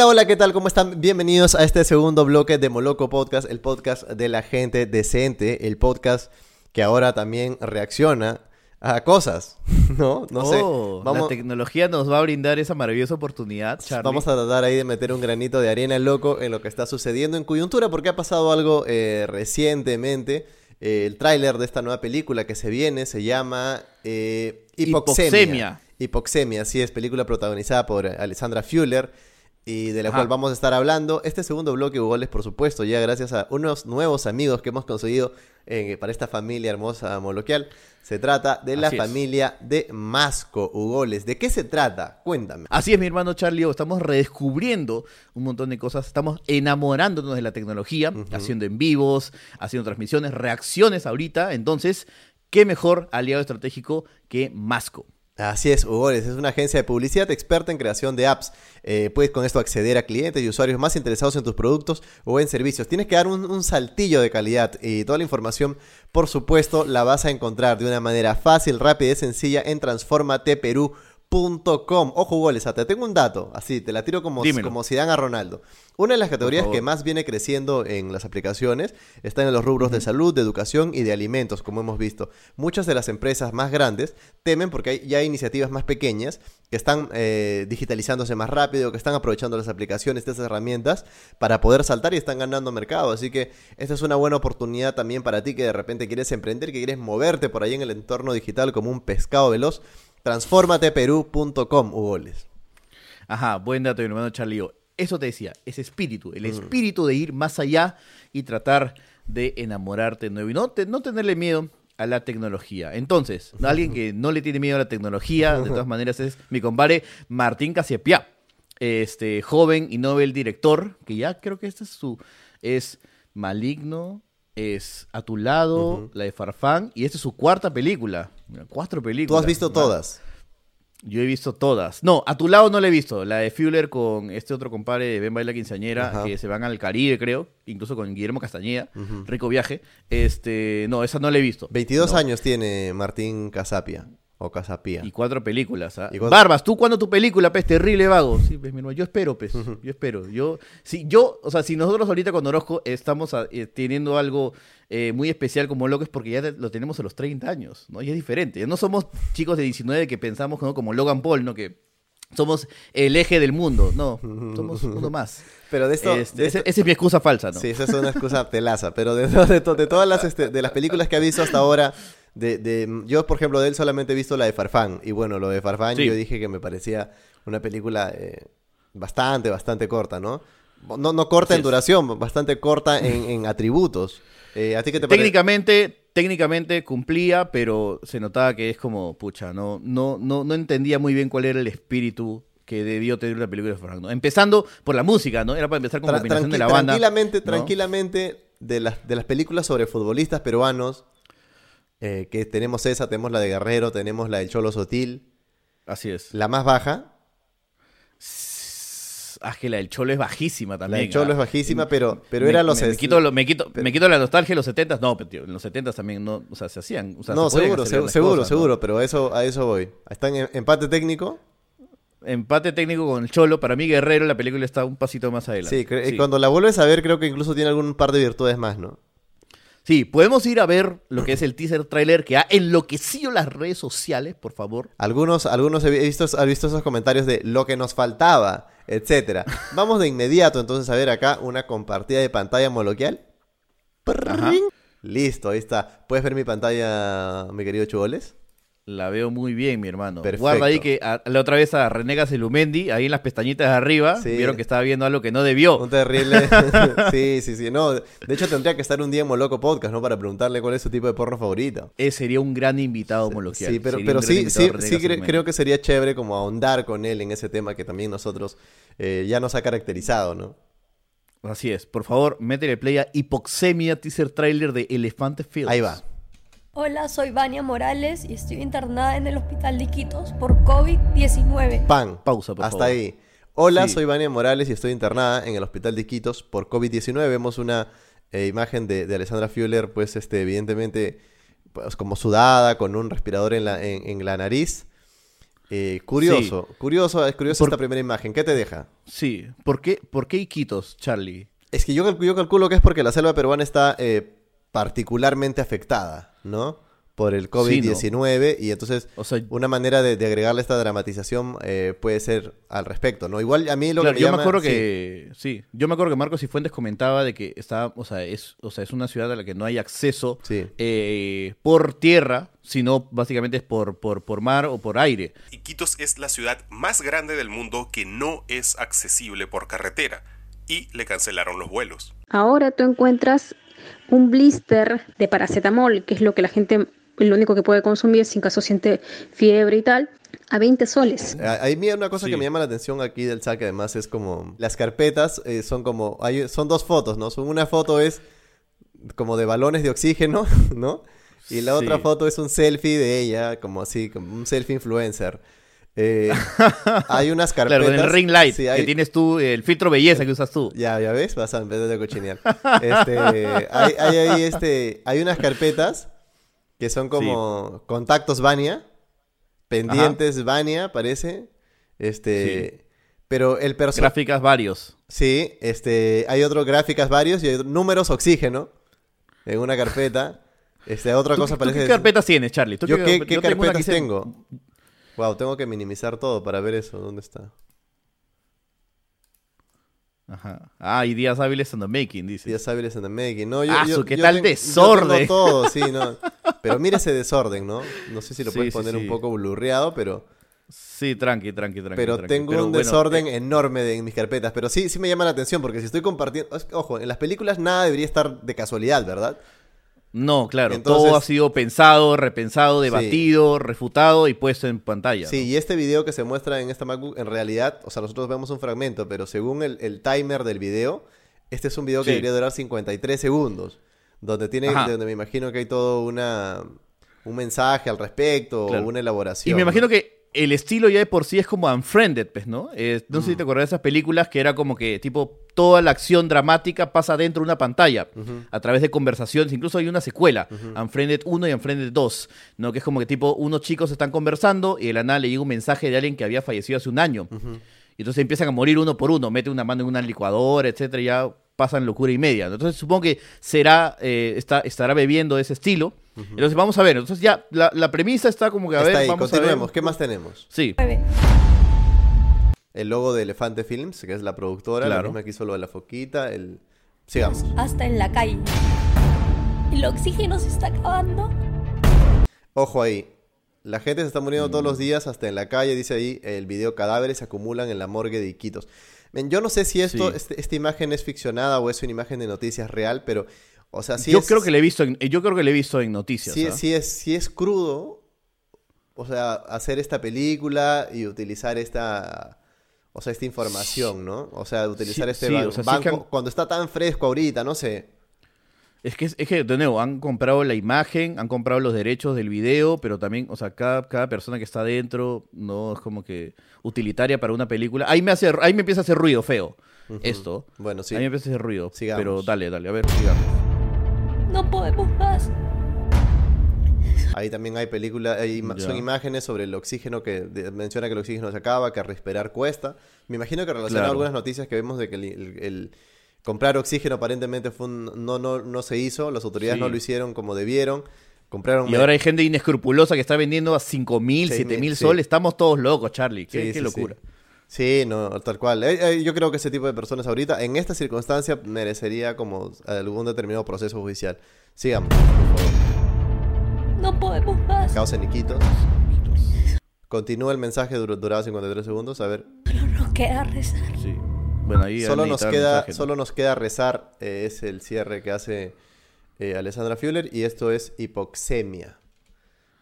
Hola, hola, ¿qué tal? ¿Cómo están? Bienvenidos a este segundo bloque de Moloco Podcast, el podcast de la gente decente, el podcast que ahora también reacciona a cosas, ¿no? No sé. Oh, Vamos, La tecnología nos va a brindar esa maravillosa oportunidad, Charlie. vamos a tratar ahí de meter un granito de arena loco en lo que está sucediendo en coyuntura porque ha pasado algo eh, recientemente. Eh, el tráiler de esta nueva película que se viene se llama eh, Hipoxemia. Hipoxemia. Hipoxemia, sí, es película protagonizada por Alessandra Fuller y de la Ajá. cual vamos a estar hablando. Este segundo bloque, es por supuesto, ya gracias a unos nuevos amigos que hemos conseguido eh, para esta familia hermosa moloquial. Se trata de la Así es. familia de Masco, Hugoles. ¿De qué se trata? Cuéntame. Así es, mi hermano Charlie. Estamos redescubriendo un montón de cosas. Estamos enamorándonos de la tecnología, haciendo en vivos, haciendo transmisiones, reacciones ahorita. Entonces, ¿qué mejor aliado estratégico que Masco? Así es, Hugoles es una agencia de publicidad experta en creación de apps. Eh, puedes con esto acceder a clientes y usuarios más interesados en tus productos o en servicios. Tienes que dar un, saltillo de calidad y toda la información, por supuesto, la vas a encontrar de una manera fácil, rápida y sencilla en transformateperú.com. Ojo, Hugoles, te tengo un dato, así, te la tiro como, Dímelo. como si dan a Ronaldo. Una de las categorías que más viene creciendo en las aplicaciones está en los rubros de salud, de educación y de alimentos, como hemos visto. Muchas de las empresas más grandes temen porque hay, ya hay iniciativas más pequeñas que están eh, digitalizándose más rápido, que están aprovechando las aplicaciones de esas herramientas para poder saltar y están ganando mercado. Así que esta es una buena oportunidad también para ti que de repente quieres emprender, que quieres moverte por ahí en el entorno digital como un pescado veloz. Transformateperú.com, Hugoles. Ajá, buen dato, mi hermano Charlie. Eso te decía, ese espíritu, el espíritu de ir más allá y tratar de enamorarte de nuevo y no, te- no tenerle miedo a la tecnología. Entonces, alguien que no le tiene miedo a la tecnología, de todas maneras, es mi compadre Martín Casiepia, este joven y novel director, que ya creo que este es su, es Maligno, es A tu lado, la de Farfán, y esta es su cuarta película. Cuatro Tú películas. has visto todas. Yo he visto todas. No, a tu lado no la he visto. La de Fuller con este otro compadre de Ben Baila Quinceañera, Ajá. que se van al Caribe, creo. Incluso con Guillermo Castañeda. Rico viaje. Este, no, esa no la he visto. 22 No. años tiene Martín Casapia. O Casapía. Y cuatro películas, ¿ah? Y cuatro- Barbas, ¿tú cuándo tu película, pez? Terrible vago. Sí, pues, mi hermano, yo espero, pez. Yo espero. Yo, si, yo, o sea, si nosotros ahorita con Orozco estamos ah, eh, teniendo algo eh, muy especial como Loco, es porque ya lo tenemos a los 30 años, ¿no? Y es diferente. Ya no somos chicos de 19 que pensamos ¿no? como Logan Paul, ¿no? Que somos el eje del mundo. No, somos uno más. Pero de esto... Este, de ese- esto- esa es mi excusa falsa, ¿no? Sí, esa es una excusa telaza. Pero de, de, de todas las, este, de las películas que ha visto hasta ahora... De, de- yo, por ejemplo, de él solamente he visto la de Farfán. Y bueno, lo de Farfán Sí. yo dije que me parecía una película eh, bastante, bastante corta, ¿no? No, no corta Así en es. duración, bastante corta en, en atributos. Eh, ¿A ti qué te? Técnicamente, técnicamente cumplía, pero se notaba que es como, pucha, no, no, no, no entendía muy bien cuál era el espíritu que debió tener la película de ¿no? Empezando por la música, ¿no? Era para empezar con la Tra- combinación de la banda. Tranquilamente, ¿no? tranquilamente, de las, de las películas sobre futbolistas peruanos, eh, que tenemos esa, tenemos la de Guerrero, tenemos la del Cholo Sotil, Así es. la más baja, Ah, que la del Cholo es bajísima la también. del Cholo ¿ah? es bajísima, pero, pero me, era los... me, quito, lo- me, quito, pero- me quito la nostalgia de los 70 No, pero tío, en los 70 también no, o sea, se hacían. o sea, no, se seguro, seguro, seguro, seguro, pero a eso, a eso voy. Está en empate técnico. Empate técnico con el Cholo. Para mí, Guerrero, la película está un pasito más adelante. Sí, y cuando la vuelves a ver, creo que incluso tiene algún par de virtudes más, ¿no? Sí, podemos ir a ver lo que es el teaser trailer que ha enloquecido las redes sociales, por favor. Algunos, algunos he visto, he visto esos comentarios de lo que nos faltaba, etcétera. Vamos de inmediato entonces a ver acá una compartida de pantalla moloquial. Listo, ahí está. ¿Puedes ver mi pantalla, mi querido Chuboles? La veo muy bien, mi hermano. Perfecto. Guarda ahí que a- la otra vez a Renega Celumendi, ahí en las pestañitas de arriba, Sí. vieron que estaba viendo algo que no debió. Un terrible. sí, sí, sí. No, de hecho tendría que estar un día en Moloco Podcast, ¿no? Para preguntarle cuál es su tipo de porno favorito. Ese sería un gran invitado moloquial. Sí, pero, pero sí, sí, sí cre- creo que sería chévere como ahondar con él en ese tema que también nosotros eh, ya nos ha caracterizado, ¿no? Así es. Por favor, métele play a Hipoxemia teaser trailer de Elefante Fields. Ahí va. Hola, soy Vania Morales y estoy internada en el hospital de Iquitos por COVID-19. Pan. Pausa, por Hasta favor. ahí. Hola, Sí. soy Vania Morales y estoy internada en el hospital de Iquitos por COVID-19. Vemos una eh, imagen de, de Alessandra Fuller, pues, este, evidentemente, pues, como sudada, con un respirador en la, en, en la nariz. Eh, curioso, curioso, es curiosa Por- esta primera imagen. ¿Qué te deja? Sí. ¿Por qué, ¿Por qué Iquitos, Charlie? Es que yo, calcu- yo calculo que es porque la selva peruana está eh, particularmente afectada, ¿no? Por el COVID-19 y entonces O sea, una manera de, de agregarle esta dramatización eh, puede ser al respecto, ¿no? Igual a mí lo Claro, que me yo llama- me acuerdo sí. que sí, yo me acuerdo que Marcos Cifuentes comentaba de que está, o sea, es, o sea, es una ciudad a la que no hay acceso Sí. eh, por tierra, sino básicamente es por, por, por mar o por aire. Iquitos es la ciudad más grande del mundo que no es accesible por carretera y le cancelaron los vuelos. Ahora tú encuentras un blister de paracetamol, que es lo que la gente, lo único que puede consumir si en caso siente fiebre y tal, a 20 soles. A, a mí una cosa Sí. que me llama la atención aquí del saque además es como las carpetas eh, son como hay, son dos fotos, ¿no? Son una foto es como de balones de oxígeno, ¿no? Y la otra foto es un selfie de ella, como así, como un selfie influencer. Eh, hay unas carpetas. Claro, el ring light sí, que tienes tú, el filtro belleza que usas tú. Ya, ya ves, vas a empezar de cochinear. Este, hay, hay este, hay unas carpetas que son como contactos Vania, pendientes Vania, parece. Este, pero el personaje. Gráficas varios. Sí, este, hay otro gráficas varios y hay números oxígeno en una carpeta. Este, otra ¿Tú, cosa tú parece. qué carpetas tienes, Charlie? ¿Tú ¿Yo qué, yo qué tengo una carpetas que tengo? Wow, tengo que minimizar todo para ver eso. ¿Dónde está? Ajá. Ah, y días hábiles en the making, dice. Días hábiles en the making. No, yo, Ah, yo- su, qué yo tal tengo- yo desorden. tengo todo, sí, no. Pero mira ese desorden, ¿no? No sé si lo Sí, puedes poner sí. un poco blurreado, pero, Sí, tranqui, tranqui, tranqui. pero tranqui. tengo Pero un bueno, desorden eh, enorme de- en mis carpetas. Pero sí, sí me llama la atención, porque si estoy compartiendo. Ojo, en las películas nada debería estar de casualidad, ¿verdad? No, claro. Entonces- todo ha sido pensado, repensado, debatido, refutado y puesto en pantalla. Sí, ¿no? y este video que se muestra en esta MacBook, en realidad, o sea, nosotros vemos un fragmento, pero según el, el timer del video, este es un video que Sí. debería durar 53 segundos, donde tiene, Ajá. donde me imagino que hay todo una un mensaje al respecto Claro. o una elaboración. Y me imagino ¿no? que el estilo ya de por sí es como Unfriended, pues, ¿no? Eh, no Mm. sé si te acuerdas de esas películas que era como que, tipo, toda la acción dramática pasa dentro de una pantalla, a través de conversaciones. Incluso hay una secuela, Unfriended 1 y Unfriended 2, ¿no? Que es como que, tipo, unos chicos están conversando y de la nada le llega un mensaje de alguien que había fallecido hace un año. Y entonces empiezan a morir uno por uno, mete una mano en una licuadora, etcétera, y ya pasan locura y media. ¿no? Entonces supongo que será, eh, está, estará bebiendo ese estilo. Entonces vamos a ver. Entonces ya la, la premisa está como que a Está ver, ahí, vamos a ver. continuemos. ¿Qué más tenemos? Sí. El logo de Elefante Films, que es la productora, la Claro. misma que hizo lo de la foquita, el... Sigamos. Hasta en la calle. ¿El oxígeno se está acabando? Ojo ahí. La gente se está muriendo todos Mm. los días, hasta en la calle, dice ahí el video cadáveres se acumulan en la morgue de Iquitos. Men, yo no sé si esto, Sí. este- esta imagen es ficcionada o es una imagen de noticias real, pero, o sea, sí yo es, creo que le he visto en, yo creo que le he visto en noticias. sí, ¿ah? sí es, sí es crudo, o sea, hacer esta película y utilizar esta, o sea, esta información, ¿no? O sea, utilizar Sí, este sí, ban- o sea, sí banco que han- cuando está tan fresco ahorita, no sé. Es que, es que, de nuevo, han comprado la imagen, han comprado los derechos del video, pero también, o sea, cada, cada persona que está dentro no es como que utilitaria para una película. Ahí me hace, ahí me empieza a hacer ruido feo esto. Bueno, sí. Ahí me empieza a hacer ruido. Sigamos. Pero dale, dale, a ver, sigamos. No podemos más. Ahí también hay películas, hay ima- Ya. son imágenes sobre el oxígeno que de- menciona que el oxígeno se acaba, que respirar cuesta. Me imagino que relaciona Claro. algunas noticias que vemos de que el, el- el comprar oxígeno aparentemente fue un- no, no, no se hizo, las autoridades Sí. no lo hicieron como debieron. Compraron Y ahora hay gente inescrupulosa que está vendiendo a 5 mil, Seis 7 mil, soles. Estamos todos locos, Charlie. Qué, Sí, qué sí, locura. Sí. Sí, no, tal cual. Eh, eh, yo creo que ese tipo de personas ahorita, en esta circunstancia, merecería como algún determinado proceso judicial. Sigamos. por favor. No podemos más. Caos en Iquitos. Continúa el mensaje, dur- duraba 53 segundos. A ver. Solo nos queda rezar. Sí. Bueno, ahí Solo nos, queda, mensaje, ¿no? solo nos queda rezar. eh, es el cierre que hace eh, Alessandra Fuller. Y esto es hipoxemia.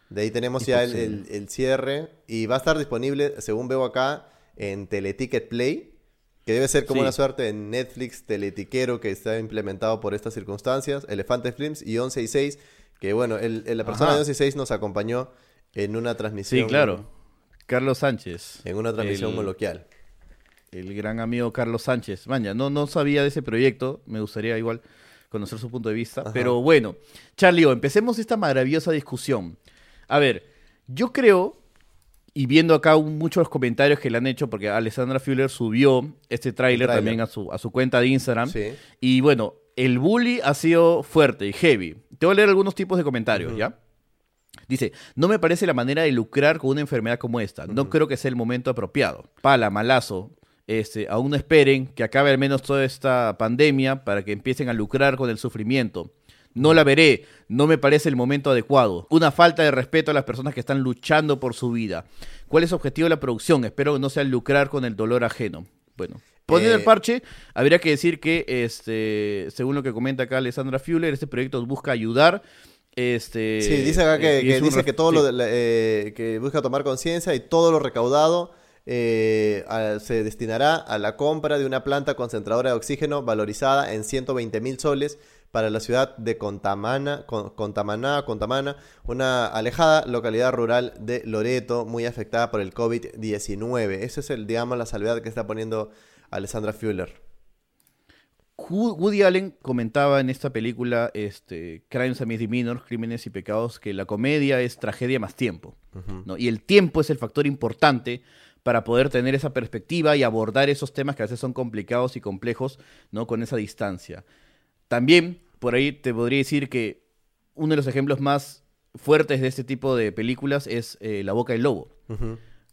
De ahí tenemos ya el, el- el cierre. Y va a estar disponible, según veo acá, en Teleticket Play. Que debe ser como Sí. una suerte de Netflix teletiquero que está implementado por estas circunstancias. Elefante Films y 11 y 6. Que bueno, el, el- la persona Ajá. de 11 y 6 nos acompañó en una transmisión. Sí, claro. Carlos Sánchez. En una transmisión El- coloquial. El gran amigo Carlos Sánchez. Maña, no, no sabía de ese proyecto. Me gustaría igual conocer su punto de vista. Ajá. Pero bueno, Charlie, empecemos esta maravillosa discusión. A ver, yo creo, y viendo acá muchos comentarios que le han hecho, porque Alessandra Fuller subió este tráiler también a su, a su cuenta de Instagram. Sí. Y bueno, el bully ha sido fuerte y heavy. Te voy a leer algunos tipos de comentarios, ¿ya? Dice, no me parece la manera de lucrar con una enfermedad como esta. No creo que sea el momento apropiado. Pala, malazo. Este, aún no esperen que acabe al menos toda esta pandemia para que empiecen a lucrar con el sufrimiento. No la veré, no me parece el momento adecuado. Una falta de respeto a las personas que están luchando por su vida. ¿Cuál es el objetivo de la producción? Espero que no sea lucrar con el dolor ajeno. Bueno, poniendo Eh, el parche, habría que decir que, este, según lo que comenta acá Alessandra Fuller, este proyecto busca ayudar. Este, Sí, dice acá que, eh, que dice que todo sí. lo eh, que busca tomar conciencia y todo lo recaudado eh, a- se destinará a la compra de una planta concentradora de oxígeno valorizada en 120 mil soles para la ciudad de Contamana, Con- Contamaná, Contamana, una alejada localidad rural de Loreto, muy afectada por el COVID-19. Ese es el, digamos, la salvedad que está poniendo Alessandra Fuller. Woody Allen comentaba en esta película este, Crimes and Misdemeanors, Crímenes y Pecados, que la comedia es tragedia más tiempo. ¿no? Y el tiempo es el factor importante para poder tener esa perspectiva y abordar esos temas que a veces son complicados y complejos ¿no? con esa distancia. También, por ahí te podría decir que uno de los ejemplos más fuertes de este tipo de películas es eh, La Boca del Lobo.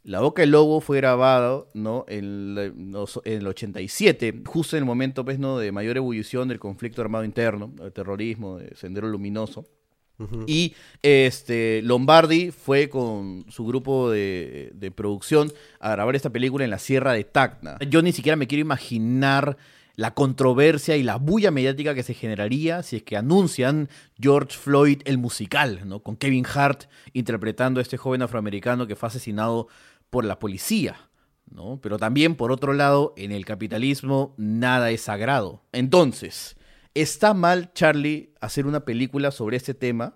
La Boca del Lobo fue grabado, ¿no? En, el 87, justo en el momento, pues, ¿no? De mayor ebullición del conflicto armado interno, el terrorismo, de Sendero Luminoso. Y este Lombardi fue con su grupo de, de producción a grabar esta película en la Sierra de Tacna. Yo ni siquiera me quiero imaginar la controversia y la bulla mediática que se generaría si es que anuncian George Floyd el musical, ¿no? Con Kevin Hart interpretando a este joven afroamericano que fue asesinado por la policía. ¿no? Pero también, por otro lado, en el capitalismo nada es sagrado. Entonces, ¿está mal, Charlie, hacer una película sobre este tema?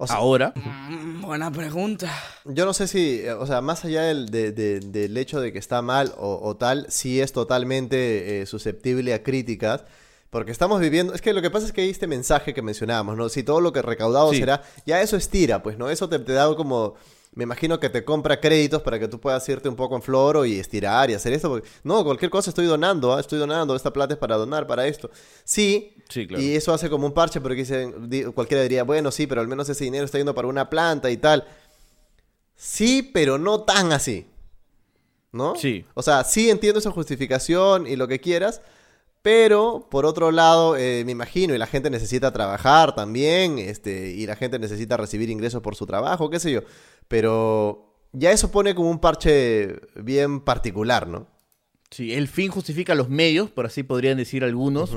O sea, Ahora. Mm, Buena pregunta. Yo no sé si, eh, o sea, más allá del, de- de- del hecho de que está mal o, o tal, sí es totalmente eh, susceptible a críticas. Porque estamos viviendo, es que lo que pasa es que hay este mensaje que mencionábamos, ¿no? Si todo lo que recaudado Sí. será, ya eso estira, pues, ¿no? Eso te, te da como, me imagino que te compra créditos para que tú puedas irte un poco en floro y estirar y hacer esto. porque- no, cualquier cosa estoy donando, ¿ah? estoy donando, esta plata es para donar, para esto. Sí, Sí, claro. y eso hace como un parche porque dicen, di- cualquiera diría, bueno, sí, pero al menos ese dinero está yendo para una planta y tal. Sí, pero no tan así. ¿No? Sí. O sea, sí entiendo esa justificación y lo que quieras, pero por otro lado, eh, me imagino, y la gente necesita trabajar también, este, y la gente necesita recibir ingresos por su trabajo, qué sé yo. Pero ya eso pone como un parche bien particular, ¿no? Sí, el fin justifica los medios, por así podrían decir algunos.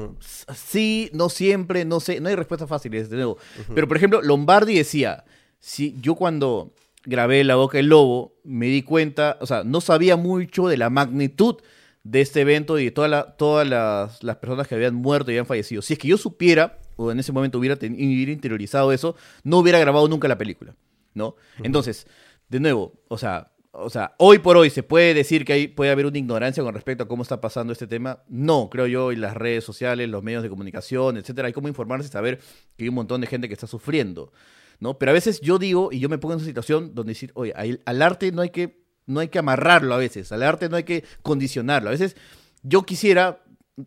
Sí, no siempre, no sé, no hay respuestas fáciles, de nuevo. Pero, por ejemplo, Lombardi decía, si yo cuando grabé La Boca del Lobo, me di cuenta, o sea, no sabía mucho de la magnitud de este evento y de toda la- todas las, las personas que habían muerto y habían fallecido. Si es que yo supiera, o en ese momento hubiera, ten- hubiera interiorizado eso, no hubiera grabado nunca la película, ¿no? Entonces, de nuevo, o sea, o sea, hoy por hoy se puede decir que hay, puede haber una ignorancia con respecto a cómo está pasando este tema. No, creo yo, en las redes sociales, los medios de comunicación, etcétera, hay como informarse y saber que hay un montón de gente que está sufriendo, ¿no? Pero a veces yo digo, y yo me pongo en esa situación donde decir, oye, al arte no hay que no hay que amarrarlo a veces, al arte no hay que condicionarlo. A veces yo quisiera,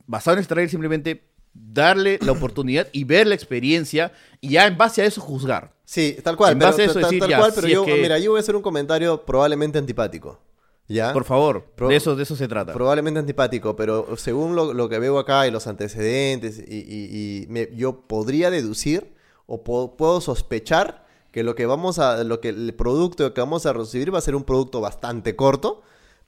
basado en este trailer, simplemente darle la oportunidad y ver la experiencia y ya en base a eso juzgar. Sí, tal cual. En pero, base a eso tal, decir, tal ya, cual, pero si es yo, que- mira, yo voy a hacer un comentario probablemente antipático. ¿Ya? Por favor, Pro- de eso, de eso se trata. Probablemente antipático, pero según lo, lo que veo acá y los antecedentes, y, y- y me- yo podría deducir o po- puedo sospechar que lo que vamos a, lo que el producto que vamos a recibir va a ser un producto bastante corto,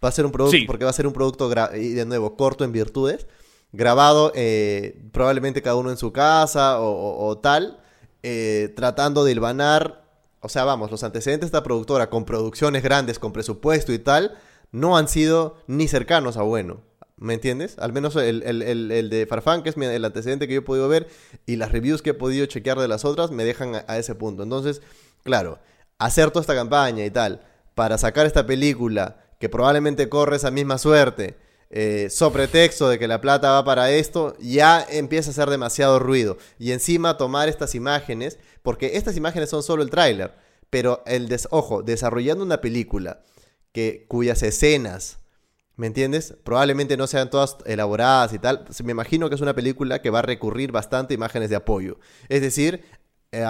va a ser un producto, Sí. porque va a ser un producto, y de nuevo, corto en virtudes, grabado eh, probablemente cada uno en su casa o, o- o tal, eh, tratando de hilvanar, o sea, vamos, los antecedentes de esta productora con producciones grandes, con presupuesto y tal, no han sido ni cercanos a bueno. ¿Me entiendes? Al menos el, el- el- de Farfán, que es el antecedente que yo he podido ver, y las reviews que he podido chequear de las otras, me dejan a, a ese punto. Entonces, claro, hacer toda esta campaña y tal, para sacar esta película, que probablemente corre esa misma suerte, eh, sobre texto de que la plata va para esto, ya empieza a hacer demasiado ruido. Y encima tomar estas imágenes, porque estas imágenes son solo el tráiler, pero el des ojo, desarrollando una película que, cuyas escenas, ¿me entiendes? Probablemente no sean todas elaboradas y tal. Me imagino que es una película que va a recurrir bastante a imágenes de apoyo. Es decir, eh,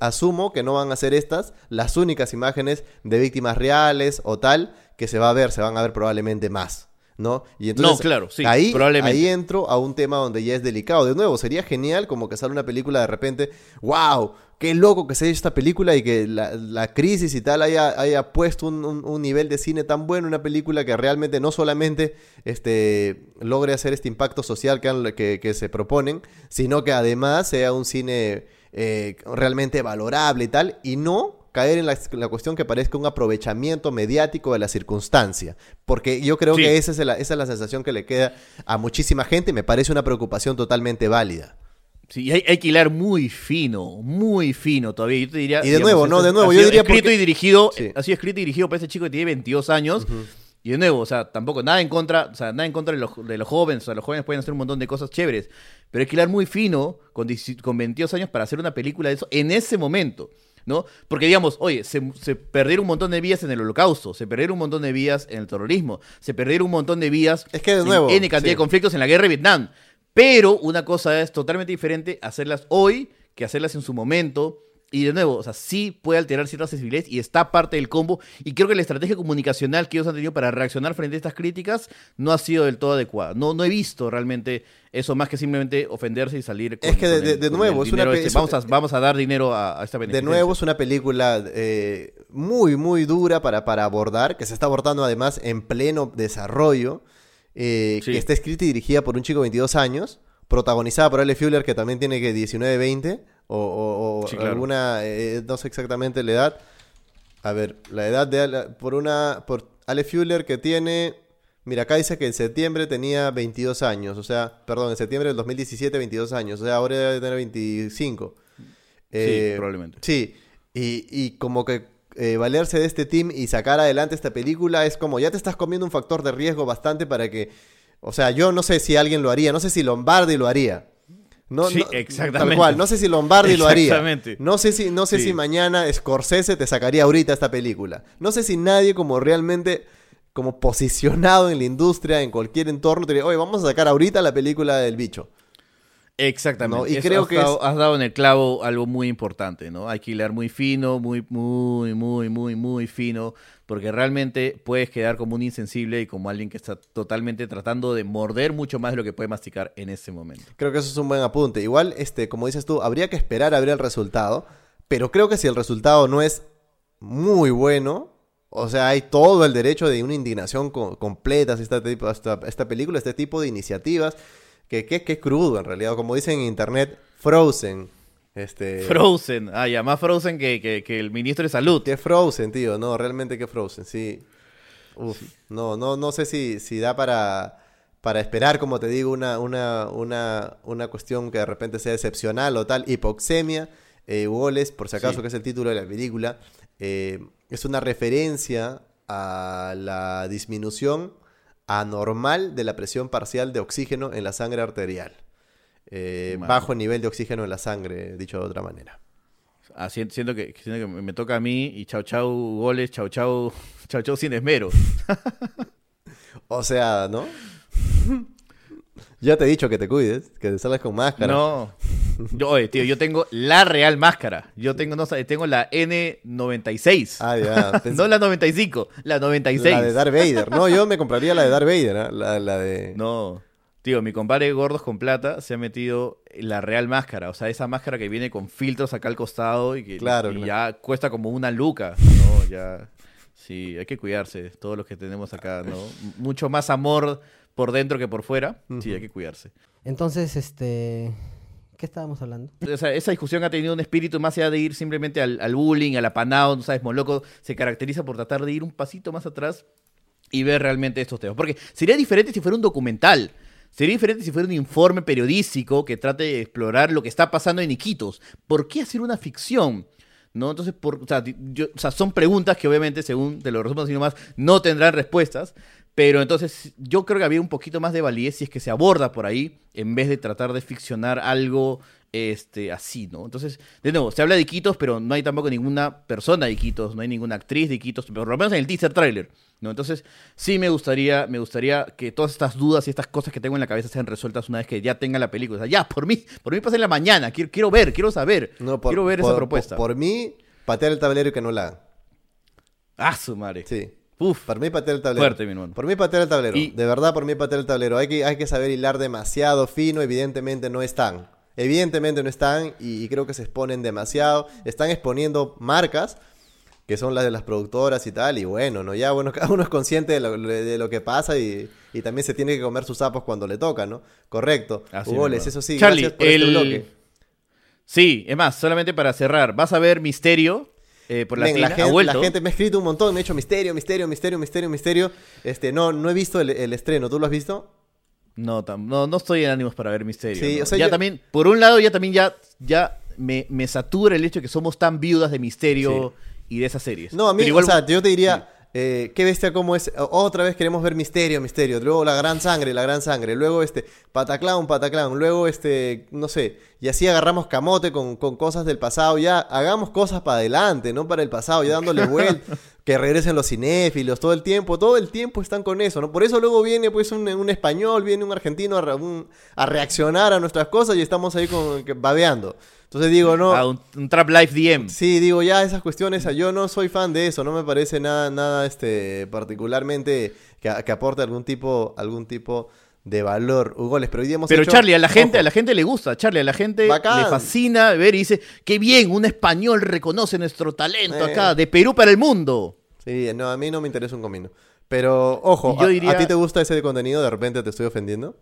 asumo que no van a ser estas las únicas imágenes de víctimas reales o tal que se va a ver, se van a ver probablemente más. ¿No? Y entonces, No, claro, sí, ahí, probablemente. ahí entro a un tema donde ya es delicado. De nuevo, sería genial como que sale una película de repente, wow, qué loco que se haya esta película y que la, la crisis y tal haya, haya puesto un, un- un nivel de cine tan bueno, una película que realmente no solamente este, logre hacer este impacto social que, que se proponen, sino que además sea un cine eh, realmente valorable y tal, y no caer en la, la cuestión que parezca un aprovechamiento mediático de la circunstancia. Porque yo creo Sí. que esa es, la, esa es la sensación que le queda a muchísima gente y me parece una preocupación totalmente válida. Sí, hay, hay que hilar muy fino, muy fino todavía. Yo te diría. Y de nuevo, no, de nuevo, yo diría Escrito porque- y dirigido, Sí. ha sido escrito y dirigido por ese chico que tiene 22 años. Y de nuevo, o sea, tampoco nada en contra, o sea, nada en contra de los, de los jóvenes, o sea, los jóvenes pueden hacer un montón de cosas chéveres, pero hay que hilar muy fino con, 18 con 22 años para hacer una película de eso en ese momento, ¿no? Porque digamos, oye, se, se perdieron un montón de vidas en el holocausto, se perdieron un montón de vidas en el terrorismo, se perdieron un montón de vidas Es que de en N cantidad sí. de conflictos en la guerra de Vietnam. Pero una cosa es totalmente diferente hacerlas hoy que hacerlas en su momento. Y de nuevo, o sea, sí puede alterar ciertas sensibilidades y está parte del combo. Y creo que la estrategia comunicacional que ellos han tenido para reaccionar frente a estas críticas no ha sido del todo adecuada. No, no he visto realmente eso más que simplemente ofenderse y salir con, Es que de- de- nuevo, es una este. es vamos, a, vamos a dar dinero a, a esta De nuevo, es una película eh, muy, muy dura para, para abordar, que se está abordando además en pleno desarrollo, eh, Sí. que está escrita y dirigida por un chico de 22 años, protagonizada por Ale Fuller, que también tiene que 19, 20, o, o- o Sí, claro. alguna, eh, no sé exactamente la edad. A ver, la edad de Ale, por una, por Ale Fuller que tiene, mira, acá dice que en septiembre tenía 22 años, o sea, perdón, en septiembre del 2017 22 años, o sea, ahora debe tener 25. Eh, probablemente. Sí, y, y como que eh, valerse de este team y sacar adelante esta película es como ya te estás comiendo un factor de riesgo bastante para que, o sea, yo no sé si alguien lo haría, no sé si Lombardi lo haría. No, Sí, no- exactamente. Tal cual, no sé si Lombardi lo haría. Exactamente. No sé si, no sé Sí. si mañana Scorsese te sacaría ahorita esta película. No sé si nadie como realmente como posicionado en la industria, en cualquier entorno, te diría, oye, vamos a sacar ahorita la película del bicho. Exactamente. ¿no? Y Eso creo has que dado, es- has dado en el clavo algo muy importante, ¿no? Hay que hilar muy fino, muy, muy, muy, muy, muy fino, porque realmente puedes quedar como un insensible y como alguien que está totalmente tratando de morder mucho más de lo que puede masticar en ese momento. Creo que eso es un buen apunte. Igual, este, como dices tú, habría que esperar a ver el resultado. Pero creo que si el resultado no es muy bueno, o sea, hay todo el derecho de una indignación co- completa hacia esta, tipo, esta, esta película, este tipo de iniciativas. Que, que, que crudo en realidad. Como dicen en internet, Frozen. Este, Frozen, ah, ya, más Frozen que, que, que el ministro de Salud. Que Frozen, tío. No, realmente que Frozen, sí. Uf, no, no, no sé si, si da para, para esperar, como te digo, una, una, una, una cuestión que de repente sea excepcional o tal. Hipoxemia, eh, Wallace, por si acaso, Sí. que es el título de la película, eh, es una referencia a la disminución anormal de la presión parcial de oxígeno en la sangre arterial. Eh, bajo nivel de oxígeno en la sangre, dicho de otra manera. Ah, sien- siento que, siento que me toca a mí y chau chau goles, chau chau, chau chau sin esmero. O sea, ¿no? ya te he dicho que te cuides, que te salgas con máscara. No. Yo, oye, tío, yo tengo la real máscara. Yo tengo, no sé, tengo la N96. Ah, ya. pensé- no la 95, la 96. La de Darth Vader. No, yo me compraría la de Darth Vader, ¿ah? la, la de... No. Tío, mi compadre Gordos con Plata se ha metido la real máscara. O sea, esa máscara que viene con filtros acá al costado y que Claro, y claro. ya cuesta como una luca. ¿no? Ya. Sí, hay que cuidarse, todos los que tenemos acá, ¿no? Mucho más amor por dentro que por fuera. Sí, hay que cuidarse. Entonces, este... ¿Qué estábamos hablando? O sea, esa discusión ha tenido un espíritu más allá de ir simplemente al, al bullying, al apanado, ¿no sabes? Moloco se caracteriza por tratar de ir un pasito más atrás y ver realmente estos temas. Porque sería diferente si fuera un documental. Sería diferente si fuera un informe periodístico que trate de explorar lo que está pasando en Iquitos. ¿Por qué hacer una ficción? ¿No? Entonces, por, o, sea, yo- son preguntas que obviamente, según te lo resumo así nomás, no tendrán respuestas. Pero entonces yo creo que había un poquito más de validez si es que se aborda por ahí, en vez de tratar de ficcionar algo este, así, ¿no? Entonces, de nuevo, se habla de Iquitos, pero no hay tampoco ninguna persona de Iquitos, no hay ninguna actriz de Iquitos, pero por lo menos en el teaser trailer, ¿no? Entonces, sí me gustaría, me gustaría que todas estas dudas y estas cosas que tengo en la cabeza sean resueltas una vez que ya tenga la película. O sea, ya, por mí, por mí pasa en la mañana, quiero, quiero ver, quiero saber, No, por- quiero ver por- esa propuesta. Por, por mí, patear el tablero y que no la hagan. Ah, su madre. Sí. Uf, Por mí patear el tablero. Fuerte, mi hermano. Por mí patear el tablero. Y- De verdad, por mí patear el tablero. Hay que, hay que saber hilar demasiado fino. Evidentemente no están. Evidentemente no están y, y creo que se exponen demasiado. Están exponiendo marcas que son las de las productoras y tal. Y bueno, ¿no? Ya, bueno, cada uno es consciente de lo, de lo que pasa y, y también se tiene que comer sus sapos cuando le toca, ¿no? Correcto. Así Hugoles, mismo. eso sí, Charlie, gracias por este el- bloque. Sí, es más, solamente para cerrar, vas a ver Misterio eh, por Latina, la, gente, vuelto. la gente me ha escrito un montón, me ha dicho misterio, misterio, misterio, misterio, misterio. Este, no, no he visto el, el estreno, ¿tú lo has visto? No, tam- no, no estoy en ánimos para ver Misterio. Sí, ¿no? o sea, ya yo- también, por un lado, ya también ya, ya me, me satura el hecho de que somos tan viudas de Misterio y de esas series. No, a mí, igual, o sea, yo te diría, eh, qué bestia cómo es. Otra vez queremos ver misterio, misterio. Luego la gran sangre, la gran sangre. Luego este, pataclown, pataclown. Luego este, no sé. Y así agarramos camote con, con cosas del pasado. Ya hagamos cosas para adelante, no para el pasado. Ya dándole vuelta. Que regresen los cinéfilos todo el tiempo. Todo el tiempo están con eso, ¿no? Por eso luego viene pues un, un español, viene un argentino a, un- a reaccionar a nuestras cosas y estamos ahí con, que- babeando. Entonces digo, no. Ah, un, un Trap Life DM. Sí, digo, ya esas cuestiones, yo no soy fan de eso, no me parece nada, nada, este, particularmente que, que aporte algún tipo, algún tipo de valor. Hugo, les pero hoy día hemos Pero hecho- Charlie, a la gente, Ojo, a la gente le gusta, Charlie, a la gente Bacán. le fascina ver y dice, qué bien, un español reconoce nuestro talento Eh. acá, de Perú para el mundo. Sí, no, a mí no me interesa un comino. Pero, ojo, yo a- diría- ¿a, ti te gusta ese contenido? ¿De repente te estoy ofendiendo?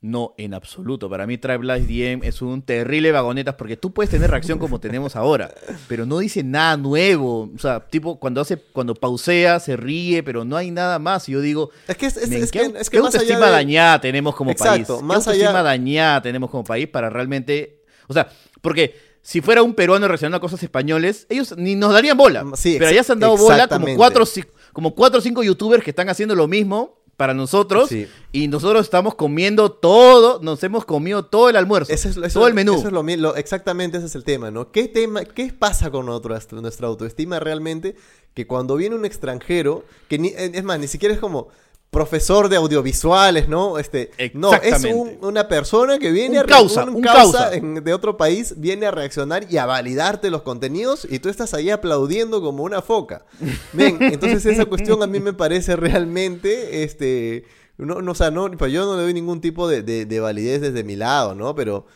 No, en absoluto. Para mí Tribe Life DM es un terrible vagonetas porque tú puedes tener reacción como tenemos ahora, pero no dice nada nuevo. O sea, tipo cuando hace, cuando pausea, se ríe, pero no hay nada más. Y yo digo, Es que es, es- es ¿qué, que, es que más allá autoestima de- dañada tenemos como Exacto, país? más ¿Qué autoestima allá- dañada tenemos como país para realmente... O sea, porque si fuera un peruano reaccionando a cosas españoles, ellos ni nos darían bola. Mm, sí, pero allá se han dado bola como cuatro, como cuatro o cinco youtubers que están haciendo lo mismo para nosotros Sí. y nosotros estamos comiendo todo, nos hemos comido todo el almuerzo, Eso es, eso- todo el menú. Eso es lo, mi- lo- exactamente ese es el tema, ¿no? ¿Qué, tema, ¿Qué pasa con nuestra, nuestra autoestima realmente? Que cuando viene un extranjero, que ni- eh, es más, ni siquiera es como profesor de audiovisuales, ¿no? Este, no, es un- una persona que viene Un a causa, un causa. en- de otro país, viene a reaccionar y a validarte los contenidos y tú estás ahí aplaudiendo como una foca. Entonces esa cuestión a mí me parece realmente, este, no, no, o sea, no, pues yo no le doy ningún tipo de, de- de validez desde mi lado, ¿no? Pero,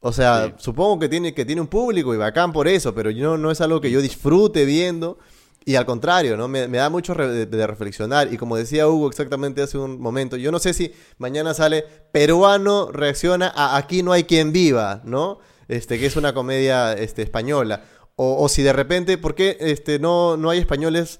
o sea, supongo que tiene, que tiene un público y bacán por eso, pero yo no es algo que yo disfrute viendo. Y al contrario, ¿no? Me, me da mucho re- de, reflexionar. Y como decía Hugo exactamente hace un momento, yo no sé si mañana sale peruano reacciona a Aquí no hay quien viva, ¿no? Este, que es una comedia este, española. O, o si de repente, ¿por qué este, no, no hay españoles,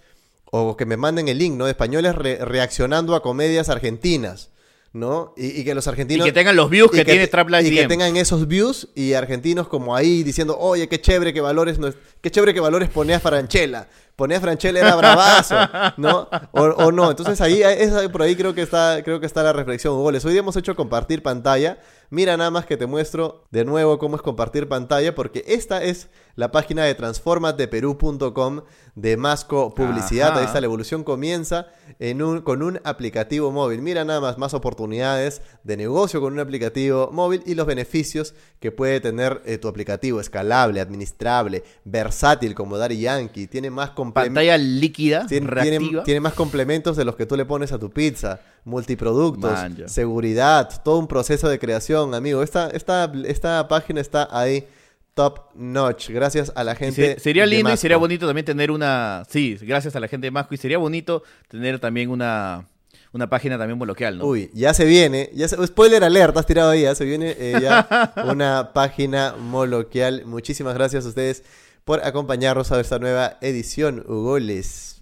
o que me manden el link, ¿no? De españoles re- reaccionando a comedias argentinas, ¿no? Y, y que los argentinos... Y que tengan los views que tiene Trap Life Y que tengan esos views y argentinos como ahí diciendo, oye, qué chévere que valores, no es- qué chévere que valores pone a Franchella. Pone a Franchella era bravazo, ¿no? O, o no. Entonces ahí, es ahí- por ahí creo que está, creo que está la reflexión. Hugo, les hoy día hemos hecho compartir pantalla. Mira nada más que te muestro de nuevo cómo es compartir pantalla, porque esta es la página de transformateperú.com de Masco Publicidad. Ajá. Ahí está, la evolución comienza en un, con un aplicativo móvil. Mira nada más, más oportunidades de negocio con un aplicativo móvil y los beneficios que puede tener eh, tu aplicativo. Escalable, administrable, versátil como Daddy Yankee. Tiene más complementos. Pantalla líquida, Tiene, reactiva. tiene- tiene más complementos de los que tú le pones a tu pizza. Multiproductos, Man, seguridad, todo un proceso de creación, amigo. Esta, esta, esta página está ahí top notch, gracias a la gente. se- sería de lindo y sería bonito también tener una. Sí, gracias a la gente de Masco. Y sería bonito tener también una, una página también local, ¿no? Uy, ya se viene, ya se- spoiler alert, has tirado ahí, ya se viene eh, ya una página moloquial. Muchísimas gracias a ustedes por acompañarnos a esta nueva edición, Hugoles.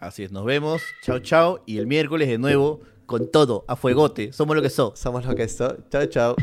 Así es, nos vemos. Chao, chao. Y el miércoles de nuevo con todo, a fuegote. Somos lo que somos. Somos lo que somos. Chao, chao.